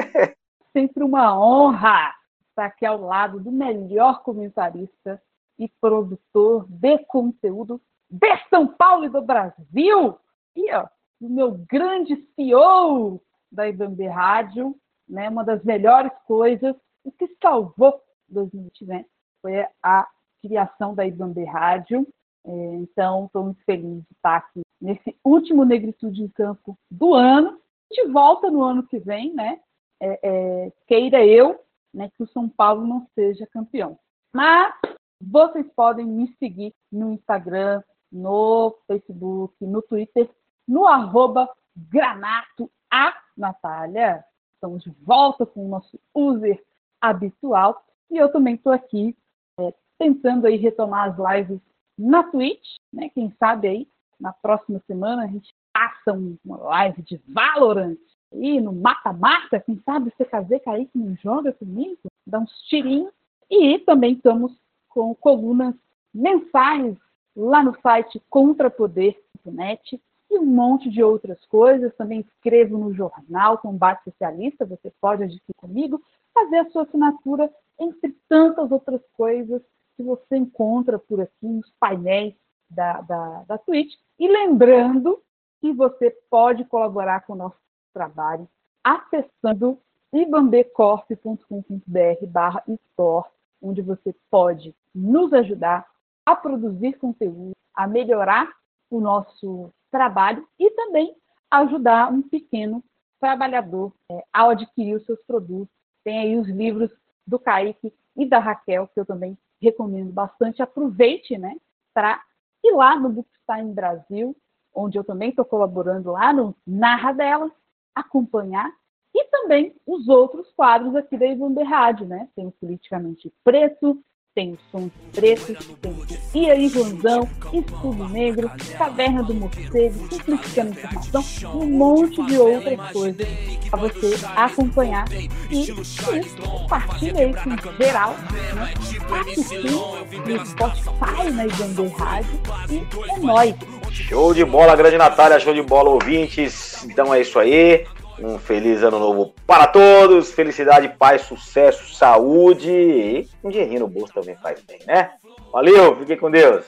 Speaker 3: Sempre uma honra estar aqui ao lado do melhor comentarista e produtor de conteúdo de São Paulo e do Brasil. E ó, o meu grande CEO da Ibambe Rádio, né, uma das melhores coisas, o que salvou 2020 né, foi a criação da Ibambe Rádio. É, então, estou muito feliz de estar aqui nesse último Negritude em Campo do ano. Gente volta no ano que vem, né? É, é, queira eu né, que o São Paulo não seja campeão. Mas vocês podem me seguir no Instagram, no Facebook, no Twitter, no arroba Granato a Natália. Estamos de volta com o nosso user habitual. E eu também estou aqui é, tentando aí retomar as lives na Twitch, né? Quem sabe aí na próxima semana a gente faça uma live de Valorant e no mata-mata, quem sabe você fazer cair que não joga comigo, dá uns tirinhos. E também estamos com colunas mensais lá no site contrapoder.net e um monte de outras coisas. Também escrevo no jornal Combate Especialista, você pode adquirir comigo, fazer a sua assinatura, entre tantas outras coisas que você encontra por aqui nos painéis da, da, da Twitch. E lembrando que você pode colaborar com o nosso trabalho acessando ibambecorp.com.br barra store, onde você pode nos ajudar a produzir conteúdo, a melhorar o nosso trabalho e também ajudar um pequeno trabalhador é, ao adquirir os seus produtos. Tem aí os livros do Kaique e da Raquel, que eu também recomendo bastante. Aproveite né, para ir lá no Bookstime Brasil, onde eu também estou colaborando lá no Narra Delas, acompanhar. E também os outros quadros aqui da Ivande Rádio, né? Tem o Politicamente Preto, Som Preto, E aí, Joãozão, Estudo Negro, Caverna do Morcego, Simplificando Informação um monte de outras coisas para você acompanhar. E isso, compartilha aí com geral, né? assistir no Spotify na Ivande Rádio e é nóis!
Speaker 4: Show de bola, grande Natália, show de bola, ouvintes. Então é isso aí. Um feliz ano novo para todos. Felicidade, paz, sucesso, saúde. E um dinheirinho no bolso também faz bem, né? Valeu, fiquem com Deus.